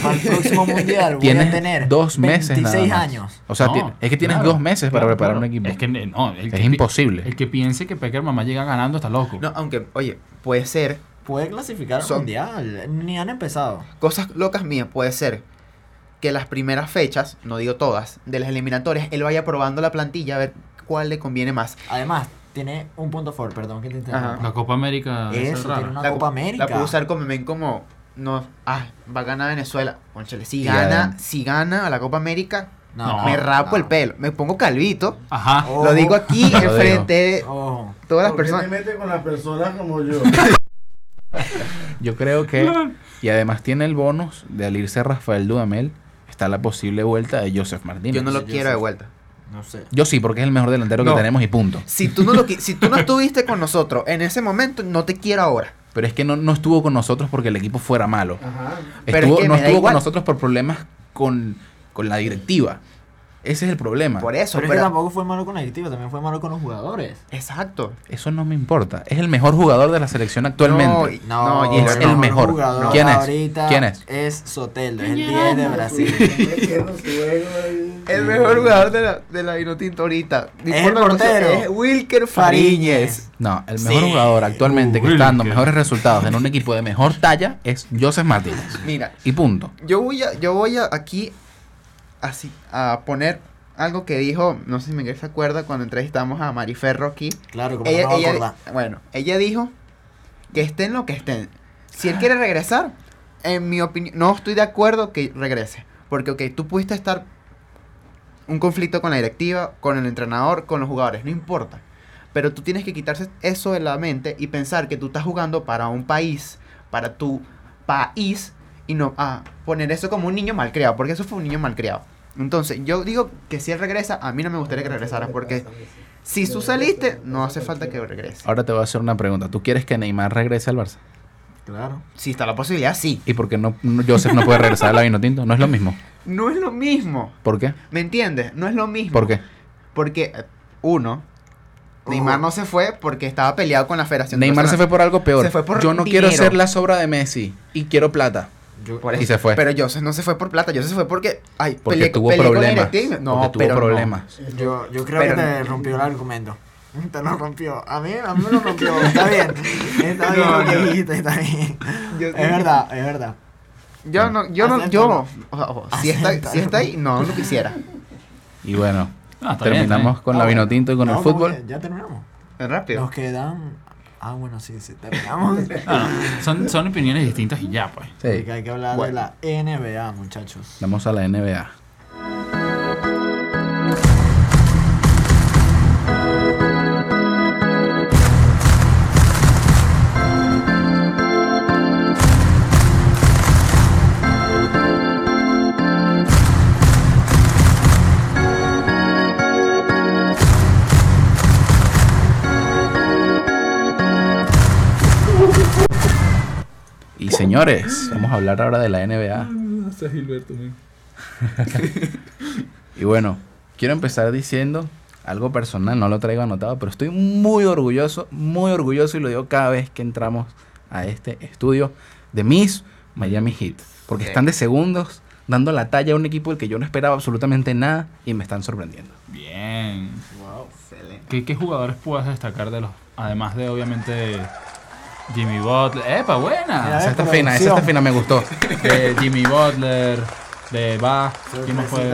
Para el próximo mundial voy Tienes a tener dos meses nada 26 más. años. O sea, No, es que tienes claro, dos meses para claro, preparar claro. un equipo. Es que no, el Es que imposible. El que piense que Peckerman va a llegar ganando está loco. No, aunque, oye, puede ser, Puede clasificar al Son- mundial. Ni han empezado. cosas locas mías, puede ser que las primeras fechas, no digo todas, de las eliminatorias, él vaya probando la plantilla a ver cuál le conviene más. Además, tiene un punto fuerte, perdón que te interrumpa. La Copa América es Eso, tiene una La- Copa América. La puedo usar como ven como no, ah, va a ganar Venezuela. Si gana, si gana a la Copa América, No, me rapo no. el pelo, me pongo calvito. Ajá. Oh. Lo digo aquí Lo enfrente de todas las ¿Por qué te personas. metes con las personas como yo? Yo creo que. Y además tiene el bonus de al irse Rafael Dudamel, está la posible vuelta de Joseph Martínez. Yo no lo quiero de vuelta. No sé. Yo sí, porque es el mejor delantero No. que tenemos y punto. Si tú no lo si tú no estuviste con nosotros en ese momento, no te quiero ahora. Pero es que no, no estuvo con nosotros porque el equipo fuera malo. Ajá. Pero Estuvo- es que no estuvo con nosotros por problemas con, con la directiva. Ese es el problema. Por eso, Pero es pero- que tampoco fue malo con la directiva, también fue malo con los jugadores. Exacto. Eso no me importa. Es el mejor jugador de la selección actualmente. No, No, y es el mejor. jugador ¿Quién es? ahorita ¿Quién es? Es Soteldo, es el 10 de Brasil. El mejor jugador de la, de la Vinotinto ahorita. No Es el que portero. Es Wilker Fariñez. No, el mejor Sí. jugador actualmente que Uh, está dando mejores resultados en un equipo de mejor talla es Joseph Martínez. Mira, Y punto. yo voy a, yo voy a aquí así a poner algo que dijo, no sé si Miguel se acuerda cuando entrevistamos a Mariferro aquí. Claro, como Ella, no ella- bueno, ella dijo que estén lo que estén. Si él quiere regresar, en mi opinión, no estoy de acuerdo que regrese. Porque, ok, tú pudiste estar un conflicto con la directiva, con el entrenador, con los jugadores, no importa. Pero tú tienes que quitarse eso de la mente y pensar que tú estás jugando para un país, para tu país, y no ah, poner eso como un niño malcriado, porque eso fue un niño malcriado. Entonces, yo digo que si él regresa, a mí no me gustaría que regresara, porque si tú saliste, no hace falta que regrese. Ahora te voy a hacer una pregunta. ¿Tú quieres que Neymar regrese al Barça? Claro. Si está la posibilidad, sí. ¿Y por qué no, no- Joseph no puede regresar a la Vinotinto? ¿No es lo mismo? No es lo mismo. ¿Por qué? ¿Me entiendes? No es lo mismo. ¿Por qué? Porque, eh, uno, Neymar no se fue porque estaba peleado con la Federación. Neymar se fue por algo peor. Se fue por Yo no quiero ser la sobra de Messi y quiero plata. Yo, Por Y se fue. Pero Joseph no se fue por plata, Joseph se fue porque. Ay, Porque peleé- tuvo peleé problemas. No, porque tuvo pero no. problemas. yo, yo creo Pero que te rompió el argumento. Te lo rompió. A mí, a mí me lo rompió. Está bien. Está bien No, lo que no. dijiste, está bien. Yo- Es verdad, es verdad. Yo no, yo no, yo. ojo, ojo, si, está, si está ahí, no, no quisiera. Y bueno, Ah, bien, terminamos con Ah, la. Vinotinto y con No, el ¿cómo fútbol. Ya terminamos. Rápido. Nos quedan. Ah, bueno, sí, sí, terminamos. Ah, no, son, son opiniones distintas y ya, pues. Sí, Porque hay que hablar Bueno. de la NBA, muchachos. vamos a la NBA. Y señores, vamos a hablar ahora de la NBA. Y bueno, quiero empezar diciendo algo personal, no lo traigo anotado, pero estoy muy orgulloso, muy orgulloso y lo digo cada vez que entramos a este estudio de mis Miami Heat. Porque están de segundos dando la talla a un equipo del que yo no esperaba absolutamente nada y me están sorprendiendo. Bien. Wow, excelente. ¿Qué, qué jugadores puedes destacar de los. Además de, obviamente, Jimmy Butler. ¡Epa, buena! Mira, Esa está producción. fina, esa está fina, me gustó. De Jimmy Butler, de Ba. ¿Quién más fue?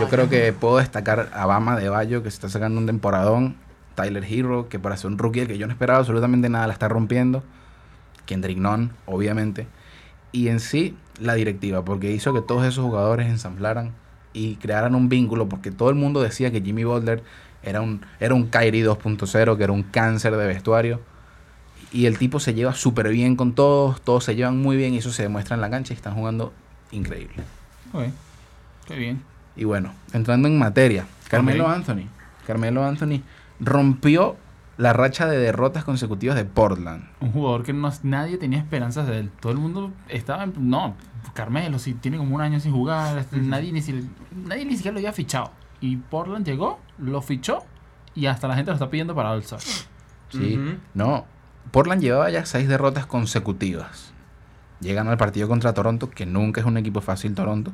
Yo creo que puedo destacar a Bama de Bayo, que se está sacando un temporadón. Tyler Hero, que para ser un rookie que yo no esperaba absolutamente nada, la está rompiendo. Kendrick Nunn, obviamente. Y en sí, la directiva, porque hizo que todos esos jugadores ensamblaran y crearan un vínculo, porque todo el mundo decía que Jimmy Butler era un, era un Kyrie 2.0, que era un cáncer de vestuario. Y el tipo se lleva súper bien con todos, todos se llevan muy bien y eso se demuestra en la cancha y están jugando increíble. Ok. Qué bien. Y bueno, entrando en materia, Carmelo. Anthony. Carmelo Anthony rompió la racha de derrotas consecutivas de Portland. Un jugador que no, nadie tenía esperanzas de él. Todo el mundo estaba. en- No, Carmelo, si tiene como un año sin jugar. nadie, ni, si- nadie ni siquiera lo había fichado. Y Portland llegó, lo fichó y hasta la gente lo está pidiendo para All-Star. Sí, no. Portland llevaba ya seis derrotas consecutivas. Llegan al partido contra Toronto, que nunca es un equipo fácil Toronto,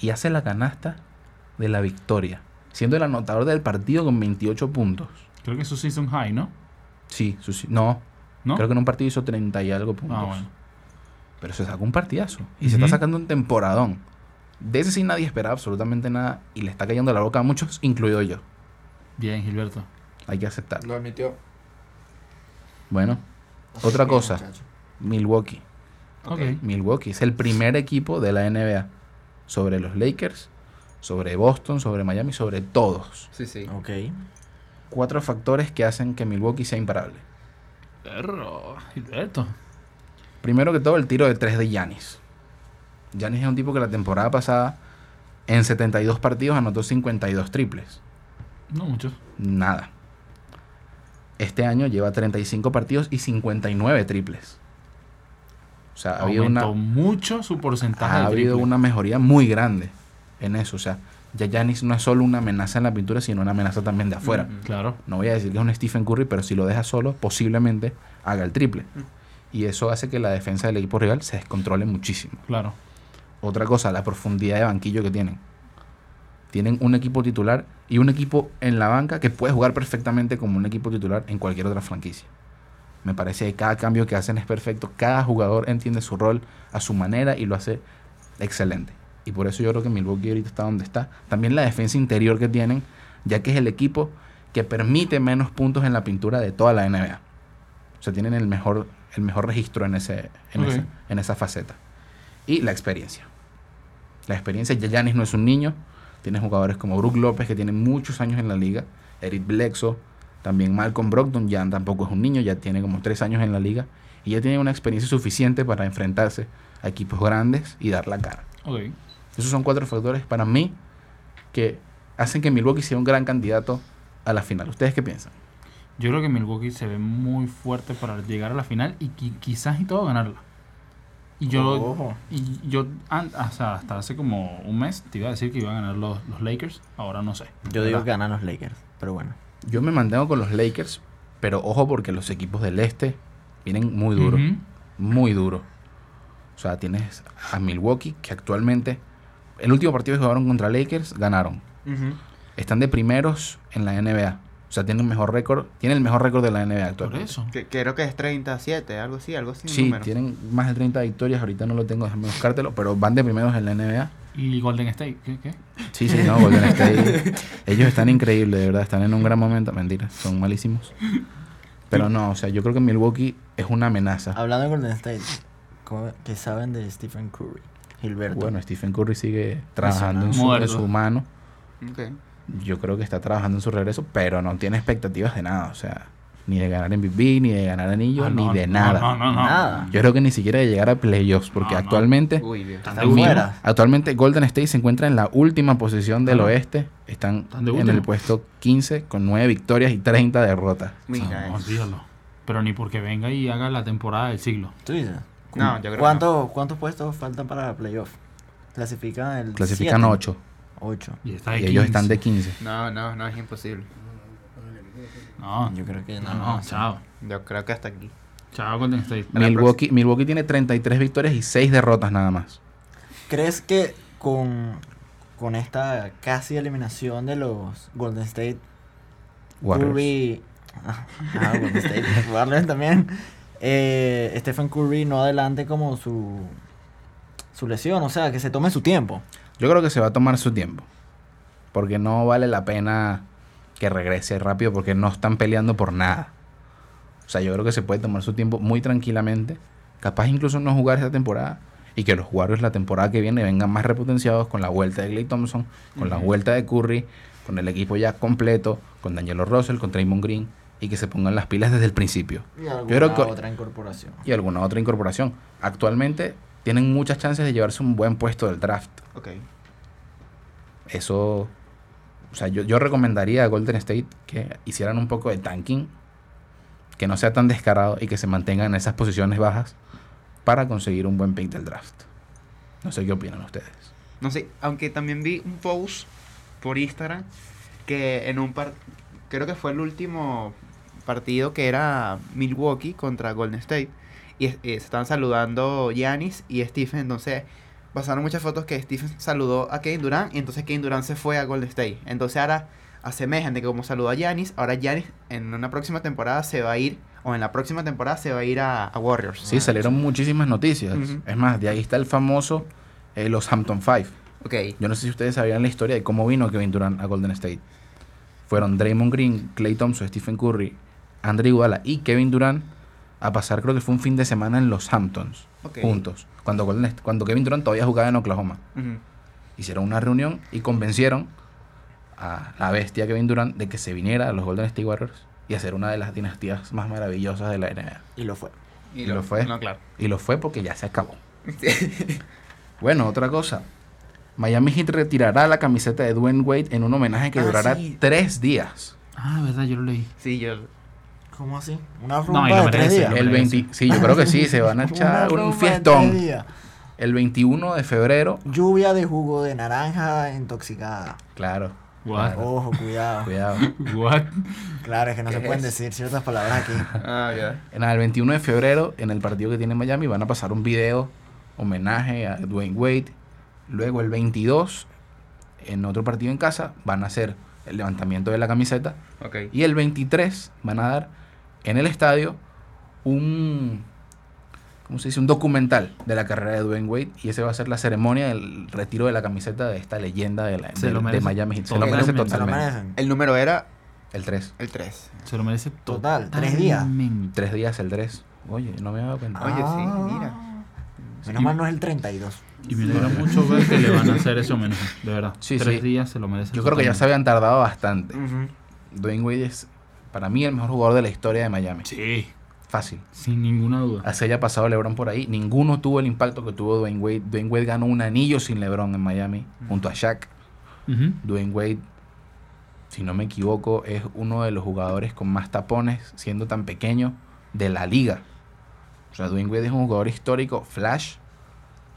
y hace la canasta de la victoria, siendo el anotador del partido con 28 puntos. Creo que es su season high, ¿no? Sí, su- no, ¿No? creo que en un partido hizo 30 y algo puntos. Ah, bueno. Pero se sacó un partidazo. Y se está sacando un temporadón. De ese sí nadie esperaba absolutamente nada. Y le está cayendo la boca a muchos, incluido yo. Bien, Gilberto. Hay que aceptarlo. Lo admitió. Bueno, otra cosa. muchacho. Milwaukee. Milwaukee es el primer equipo de la NBA. Sobre los Lakers, sobre Boston, sobre Miami, sobre todos. Sí, sí. Ok. Cuatro factores que hacen que Milwaukee sea imparable. Perro, Gilberto. Primero que todo, el tiro de tres de Yanis. Yanis es un tipo que la temporada pasada, en 72 partidos, anotó 52 triples. No mucho. Nada. Este año lleva 35 partidos y 59 triples. O sea, ha habido una, mucho su porcentaje ha de habido una mejoría muy grande en eso. O sea, ya Giannis no es solo una amenaza en la pintura, sino una amenaza también de afuera. Mm. Claro. No voy a decir que es un Stephen Curry, pero si lo deja solo, posiblemente haga el triple. Mm. Y eso hace que la defensa del equipo rival se descontrole muchísimo. Claro. Otra cosa, la profundidad de banquillo que tienen. Tienen un equipo titular y un equipo en la banca que puede jugar perfectamente como un equipo titular en cualquier otra franquicia. Me parece que cada cambio que hacen es perfecto. Cada jugador entiende su rol a su manera y lo hace excelente. Y por eso yo creo que Milwaukee ahorita está donde está. También la defensa interior que tienen, ya que es el equipo que permite menos puntos en la pintura de toda la NBA. O sea, tienen el mejor, el mejor registro en, ese, en, Ok. esa, en esa faceta. Y la experiencia. La experiencia, ya Giannis no es un niño. Tiene jugadores como Brook López, que tiene muchos años en la liga. Eric Bledsoe. También Malcolm Brogdon, ya tampoco es un niño, ya tiene como tres años en la liga. Y ya tiene una experiencia suficiente para enfrentarse a equipos grandes y dar la cara. Ok. Esos son cuatro factores para mí que hacen que Milwaukee sea un gran candidato a la final. ¿Ustedes qué piensan? Yo creo que Milwaukee se ve muy fuerte para llegar a la final y qui- quizás y todo ganarla. Y yo, Ojo. y yo sea, hasta hace como un mes te iba a decir que iban a ganar los, los Lakers. Ahora no sé. Yo digo que ganan los Lakers, pero bueno. Yo me mantengo con los Lakers, pero ojo porque los equipos del este vienen muy duros. Muy duro. O sea, tienes a Milwaukee, que actualmente, el último partido que jugaron contra Lakers, ganaron. Están de primeros en la NBA. O sea, tienen un mejor récord, tienen el mejor récord de la NBA Por actualmente. eso. Que- creo que es 37, algo así, algo así. Sí, número. tienen más de 30 victorias, ahorita no lo tengo, déjame buscártelo, pero van de primeros en la NBA. Y Golden State, ¿qué? qué? Sí, sí, no, Golden State. Ellos están increíbles, de verdad, están en un gran momento. Mentira, son malísimos. Pero no, o sea, yo creo que Milwaukee es una amenaza. Hablando de Golden State, ¿cómo- ¿qué saben de Stephen Curry? Gilberto. Bueno, Stephen Curry sigue trabajando en su, en su mano. Ok. Yo creo que está trabajando en su regreso, pero no tiene expectativas de nada. O sea, ni de ganar MVP, ni de ganar anillo, Ah, ni de no, nada. No, no, no. Nada. Yo creo que ni siquiera de llegar a playoffs, porque No, no. actualmente, Uy. Están fuera. actualmente Golden State se encuentra en la última posición del Ah. oeste. Están Están de en el puesto 15 con 9 victorias y 30 derrotas. Mira. Pero ni porque venga y haga la temporada del siglo. ¿Tú dices? No, yo creo que ¿Cuánto- ¿Cuántos puestos faltan para la playoff? Clasifican el Clasifican 8 8. Y, está de y ellos 15. están de 15. No, no, no es imposible. No, Yo creo que no, no. no, chao. Yo creo que hasta aquí. Chao Golden State. Milwaukee, Milwaukee tiene 33 victorias y 6 derrotas nada más. ¿Crees que con, con esta casi eliminación de los Golden State, Warriors. Curry. Ah, ah, Golden State. Warriors también. Eh, Stephen Curry no adelante como su, su lesión, o sea, que se tome su tiempo. Yo creo que se va a tomar su tiempo. Porque no vale la pena que regrese rápido porque no están peleando por nada. O sea, yo creo que se puede tomar su tiempo muy tranquilamente. Capaz incluso no jugar esta temporada. Y que los Warriors la temporada que viene vengan más repotenciados con la vuelta de Clay Thompson, con la vuelta de Curry, con el equipo ya completo, con Danielo Russell, con Draymond Green. Y que se pongan las pilas desde el principio. Y alguna creo que- otra incorporación. Y alguna otra incorporación. Actualmente tienen muchas chances de llevarse un buen puesto del draft. Ok. Eso, o sea, yo, yo recomendaría a Golden State que hicieran un poco de tanking, que no sea tan descarado y que se mantengan en esas posiciones bajas para conseguir un buen pick del draft. No sé qué opinan ustedes. No sé, aunque también vi un post por Instagram que en un par creo que fue el último partido que era Milwaukee contra Golden State y es- eh, se estaban saludando Giannis y Stephen, entonces pasaron muchas fotos que Stephen saludó a Kevin Durant y entonces Kevin Durant se fue a Golden State. Entonces ahora asemejan de que como saludó a Giannis, ahora Giannis en una próxima temporada se va a ir o en la próxima temporada se va a ir a, a Warriors. Sí, salieron muchísimas noticias. Es más, de ahí está el famoso eh, los Hampton Five. Ok. Yo no sé si ustedes sabían la historia de cómo vino Kevin Durant a Golden State. Fueron Draymond Green, Clay Thompson, Stephen Curry, Andre Iguodala y Kevin Durant a pasar, creo que fue un fin de semana en los Hamptons, juntos. Cuando, Golden cuando Kevin Durant todavía jugaba en Oklahoma. Hicieron una reunión y convencieron a la bestia Kevin Durant de que se viniera a los Golden State Warriors y hacer una de las dinastías más maravillosas de la NBA. Y lo fue. Y lo fue. No, claro. Y lo fue porque ya se acabó. Bueno, otra cosa. Miami Heat retirará la camiseta de Dwayne Wade en un homenaje que Ah, durará sí. tres días. Ah, verdad, yo lo leí. Sí, yo ¿Cómo así? Una No, rumba y lo de tres días. El merece. 20, sí, yo creo que sí, se van a Una echar rumba un de tres fiestón. días. El 21 de febrero, Lluvia de jugo de naranja intoxicada. claro, What? Ojo, cuidado. cuidado. What? Claro, es que no ¿Qué se pueden decir ciertas palabras aquí. Ah, ya. En el 21 de febrero, en el partido que tiene Miami, van a pasar un video homenaje a Dwayne Wade. Luego el 22, en otro partido en casa, van a hacer el levantamiento de la camiseta. Ok. Y el 23 van a dar en el estadio un, ¿cómo se dice? Un documental de la carrera de Dwayne Wade. Y ese va a ser la ceremonia del retiro de la camiseta de esta leyenda de, la, Se de- lo de merece Miami Heat. Se lo totalmente. merece Se lo totalmente. El número era El 3. el 3. Se lo merece Total, tres días. Tres días el 3. Oye, no me había dado cuenta. Oye, Ah. sí, mira. Menos mal no es el 32. Y me alegra mucho ver que le van a hacer ese homenaje, de verdad. Sí, Tres sí. días se lo merece. Yo creo que ya se habían tardado bastante. Dwayne Wade es, para mí, el mejor jugador de la historia de Miami. Sí, Fácil. sin ninguna duda. Así haya pasado LeBron por ahí. Ninguno tuvo el impacto que tuvo Dwayne Wade. Dwayne Wade ganó un anillo sin LeBron en Miami, junto a Shaq. Ujú. Dwayne Wade, si no me equivoco, es uno de los jugadores con más tapones, siendo tan pequeño, de la liga. O sea, Dwayne Wade es un jugador histórico, flash.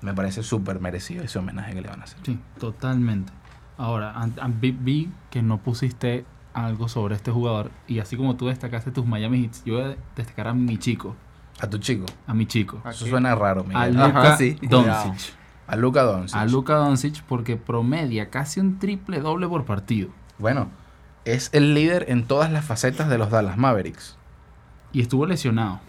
Me parece súper merecido ese homenaje que le van a hacer. Sí, totalmente. Ahora, vi que no pusiste algo sobre este jugador y así como tú destacaste tus Miami Hits, yo voy a destacar a mi chico, A tu chico. a mi chico, Eso Aquí. suena raro, a Miguel. Ajá, Luka sí. Doncic. A Luka Doncic. A Luka Doncic porque promedia casi un triple doble por partido. Bueno, es el líder en todas las facetas de los Dallas Mavericks. Y estuvo lesionado.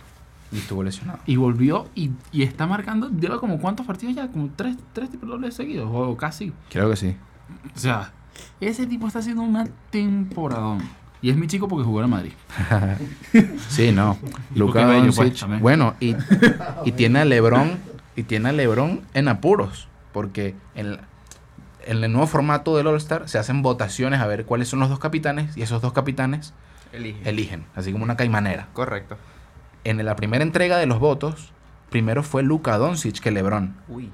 Y estuvo lesionado. Y volvió y, y está marcando, lleva como cuántos partidos ya, como tres, tres triple dobles seguidos, o casi. Creo que sí. O sea, ese tipo está haciendo una temporadón. Y es mi chico porque jugó en Madrid. Sí, no. Doncic. pues, también. bueno, y, y tiene a LeBron y tiene a LeBron en apuros, porque en, en el nuevo formato del All-Star se hacen votaciones a ver cuáles son los dos capitanes y esos dos capitanes Elige. eligen, así como una caimanera. Correcto. En la primera entrega de los votos, primero fue Luka Doncic que LeBron. Uy.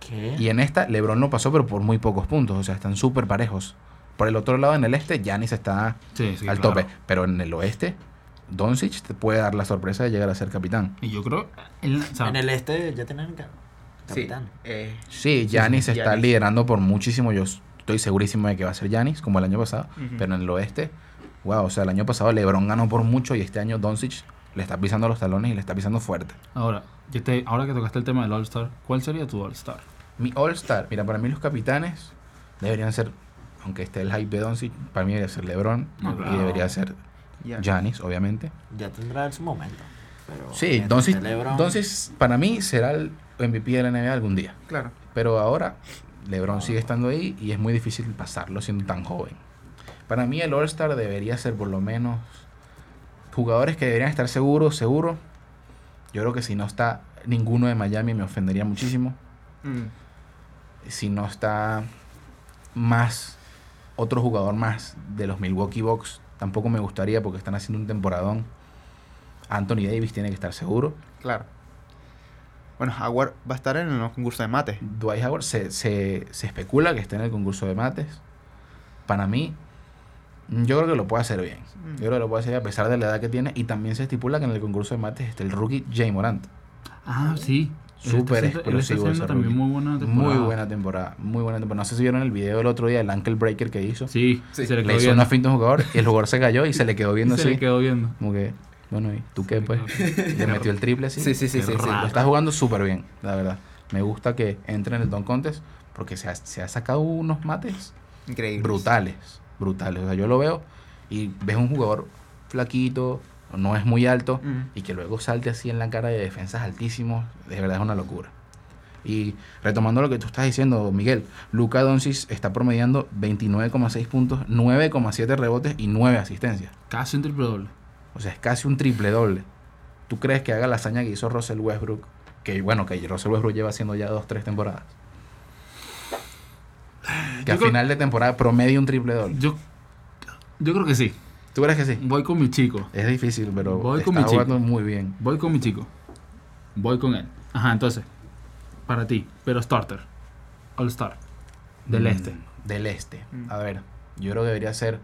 ¿Qué? Y en esta, LeBron lo pasó, pero por muy pocos puntos. O sea, están súper parejos. Por el otro lado, en el este, Giannis está Sí, sí, al claro. tope. Pero en el oeste, Doncic te puede dar la sorpresa de llegar a ser capitán. Y yo creo. el- o sea, En el este ya tienen ca- Sí. capitán. Eh, Sí, Giannis sí, está Giannis. liderando por muchísimo. Yo estoy segurísimo de que va a ser Giannis, como el año pasado. Pero en el oeste, wow, o sea, el año pasado LeBron ganó por mucho y este año Doncic le está pisando los talones y le está pisando fuerte. ahora, yo te, ahora que tocaste el tema del All-Star, ¿cuál sería tu All-Star? Mi All-Star, mira, para mí los capitanes deberían ser, aunque esté el hype de Doncic, para mí debería ser LeBron No, y claro. debería ser. Giannis, obviamente. Ya tendrá su momento. Pero Sí, LeBron, Doncic para mí será el MVP de la NBA algún día. Claro. Pero ahora LeBron sigue estando ahí y es muy difícil pasarlo siendo tan joven. Para mí el All-Star debería ser por lo menos jugadores que deberían estar seguros, seguros. Yo creo que si no está ninguno de Miami me ofendería muchísimo. Mm. Si no está más otro jugador más de los Milwaukee Bucks, tampoco me gustaría porque están haciendo un temporadón. Anthony Davis tiene que estar seguro. Claro. Bueno, Howard va a estar en el concurso de mate. Dwight Howard se, se, se especula que está en el concurso de mates. Para mí, yo creo que lo puede hacer bien. Yo creo que lo puede hacer a pesar de la edad que tiene. Y también se estipula que en el concurso de mates está el rookie Jay Morant. Ah, sí. Súper explosivo ese también rookie. muy buena temporada. Muy buena temporada. Muy buena temporada. No sé si vieron el video del otro día, el ankle breaker que hizo. Sí, Sí. se le Le quedó hizo viendo. una finta a un jugador y el jugador se cayó y se le quedó viendo se así. le quedó viendo. Como que, bueno, ¿y tú qué le pues? Le metió el triple así. Sí, sí, sí, sí. Lo está jugando súper bien, la verdad. Me gusta que entre en el Don Contest porque se ha, se ha sacado unos mates Increíble. brutales, brutales. O sea, yo lo veo y ves un jugador flaquito, no es muy alto, Mm. y que luego salte así en la cara de defensas altísimos, de verdad es una locura. Y retomando lo que tú estás diciendo, Miguel, Luca Doncic está promediando 29,6 puntos, 9,7 rebotes y 9 asistencias. Casi un triple doble. O sea, es casi un triple doble. ¿Tú crees que haga la hazaña que hizo Russell Westbrook? Que bueno, que Russell Westbrook lleva haciendo ya dos, tres temporadas. Que Yo a creo- final de temporada promedia un triple doble. Yo, yo creo que sí. ¿Tú crees que sí? Voy con mi chico. Es difícil, pero Voy con está mi chico. jugando muy bien. Voy con mi chico. Voy con él. Ajá, entonces. Para ti. Pero starter. All Star. Del Mm, este. Del este. Mm. A ver, yo creo que debería ser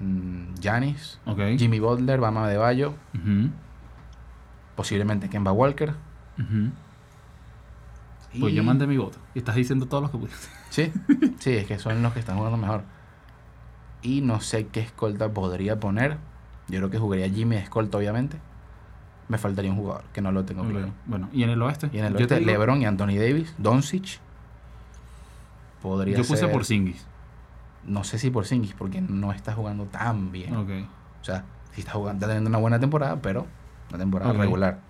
mm, Giannis, Ok. Jimmy Butler, Bama de Bayo, Ujú, posiblemente Kemba Walker. ujú. Pues Y- yo mandé mi voto. Y estás diciendo todos los que pudiste. Sí, sí, es que son los que están jugando mejor. Y no sé qué escolta podría poner. Yo creo que jugaría Jimmy de escolta, obviamente. Me faltaría un jugador, que no lo tengo Ok. claro. Bueno, y en el oeste. Y en el Yo te oeste, digo- LeBron y Anthony Davis, Doncic. Podría Yo puse ser- por Singis. No sé si por Singis, porque no está jugando tan bien. Ok. O sea, sí está jugando, está teniendo una buena temporada, pero una temporada Ok. regular.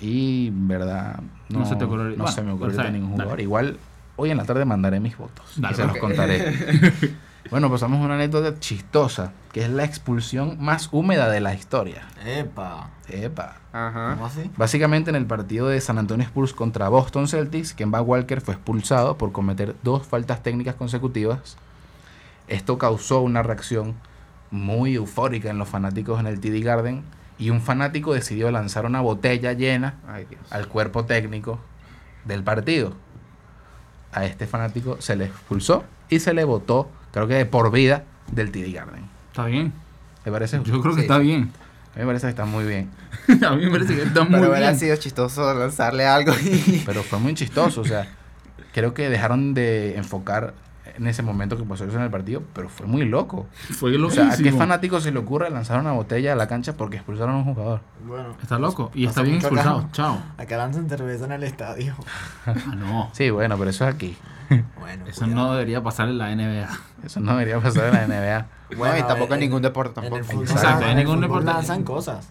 Y verdad, no, No se te ocurre- no bueno, se me está ningún jugador. dale. Igual, hoy en la tarde mandaré mis votos. Dale, y se los contaré. bueno, pasamos a una anécdota chistosa, que es la expulsión más húmeda de la historia. Epa. Epa. Ajá. ¿Cómo así? Básicamente en el partido de San Antonio Spurs contra Boston Celtics, Kemba Walker fue expulsado por cometer dos faltas técnicas consecutivas. Esto causó una reacción muy eufórica en los fanáticos en el TD Garden y un fanático decidió lanzar una botella llena Ay, al cuerpo técnico del partido. A este fanático se le expulsó y se le votó, creo que de por vida, del TD Garden. Está bien. ¿Me parece? Yo creo que Sí. está bien. A mí me parece que está muy bien. a mí me parece que está muy Pero hubiera bien. sido chistoso lanzarle algo y... Pero fue muy chistoso, o sea, creo que dejaron de enfocar en ese momento que pasó eso en el partido, pero fue muy loco. Fue O sea, ¿a qué fanático se le ocurre lanzar una botella a la cancha porque expulsaron a un jugador? Bueno. Está loco. Y está bien expulsado. acá. Chao. Acá lanzan cerveza en el estadio. Ah, no. Sí, bueno, pero eso es aquí. Bueno. Eso cuidado. no debería pasar en la NBA. Eso no debería pasar en la NBA. Bueno, y tampoco en en- ningún deporte En el tampoco. fútbol, Exacto, en en el ningún fútbol deporte- lanzan cosas.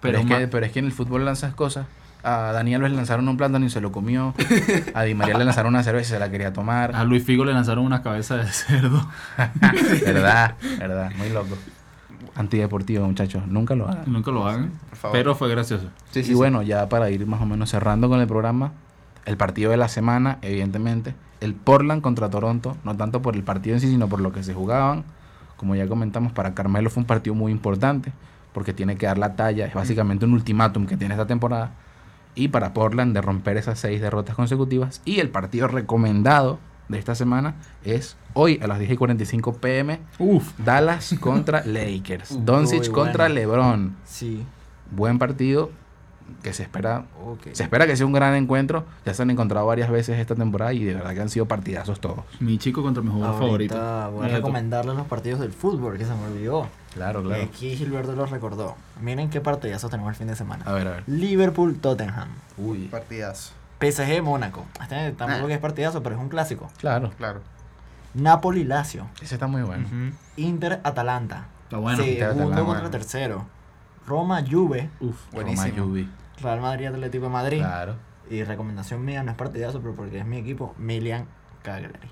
Pero, Pero, es que, pero es que en el fútbol lanzas cosas. A Daniel le lanzaron un plátano y se lo comió. A Di María le lanzaron una cerveza y se la quería tomar. a Luis Figo le lanzaron una cabeza de cerdo. verdad, verdad, muy loco. Antideportivo, muchachos, nunca lo hagan. Nunca lo hagan. Por favor. Pero fue gracioso. Sí, sí, y bueno, ya para ir más o menos cerrando con el programa, el partido de la semana, evidentemente, el Portland contra Toronto, no tanto por el partido en sí, sino por lo que se jugaban. Como ya comentamos, para Carmelo fue un partido muy importante, porque tiene que dar la talla, es básicamente un ultimátum que tiene esta temporada. Y para Portland de romper esas seis derrotas consecutivas. Y el partido recomendado de esta semana es hoy a las 10 y 45 pm, Uf. Dallas contra Lakers. Uy, Doncic contra bueno. LeBron Sí. buen partido que se espera se espera que sea un gran encuentro ya se han encontrado varias veces esta temporada y de verdad que han sido partidazos todos Mi chico contra mi jugador favorito. Voy a recomendarles los partidos del fútbol que se me olvidó. Claro Y aquí Gilberto los recordó. Miren qué partidazos tenemos el fin de semana. a ver a ver Liverpool Tottenham. uy Partidazo. PSG Mónaco. Este tampoco Ah. es partidazo, pero es un clásico. claro Claro. Napoli Lazio. ese está muy bueno Ujú. Inter Atalanta. Está bueno. Segundo Atalanta, contra bueno. tercero. Roma Juve. Uf. Buenísimo. Roma Juve. Real Madrid Atlético de Madrid. claro Y recomendación mía, no es partidazo, pero porque es mi equipo, Milian Cagliari.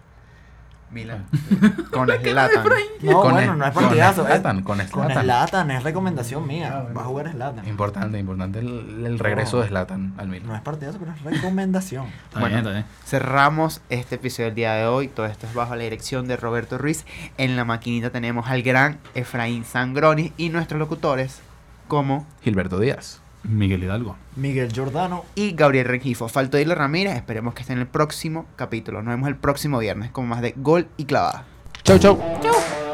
Milan. Con Zlatan. No, Con bueno, el- no es con partidazo. es- Zlatan, con Con Zlatan. Zlatan, es recomendación mía. Va a jugar Zlatan. importante importante el, el regreso de Zlatan al Milan No es partidazo, pero es recomendación. Está Bueno. bien, está bien. Cerramos este episodio del día de hoy. Todo esto es bajo la dirección de Roberto Ruiz. En la maquinita tenemos al gran Efraín Sangroni y nuestros locutores como Gilberto Díaz Miguel Hidalgo. Miguel Giordano. y Gabriel Rengifo. Faltó Isla Ramírez. Esperemos que esté en el próximo capítulo. Nos vemos el próximo viernes con más de Gol y Clavada. chau chau Chau.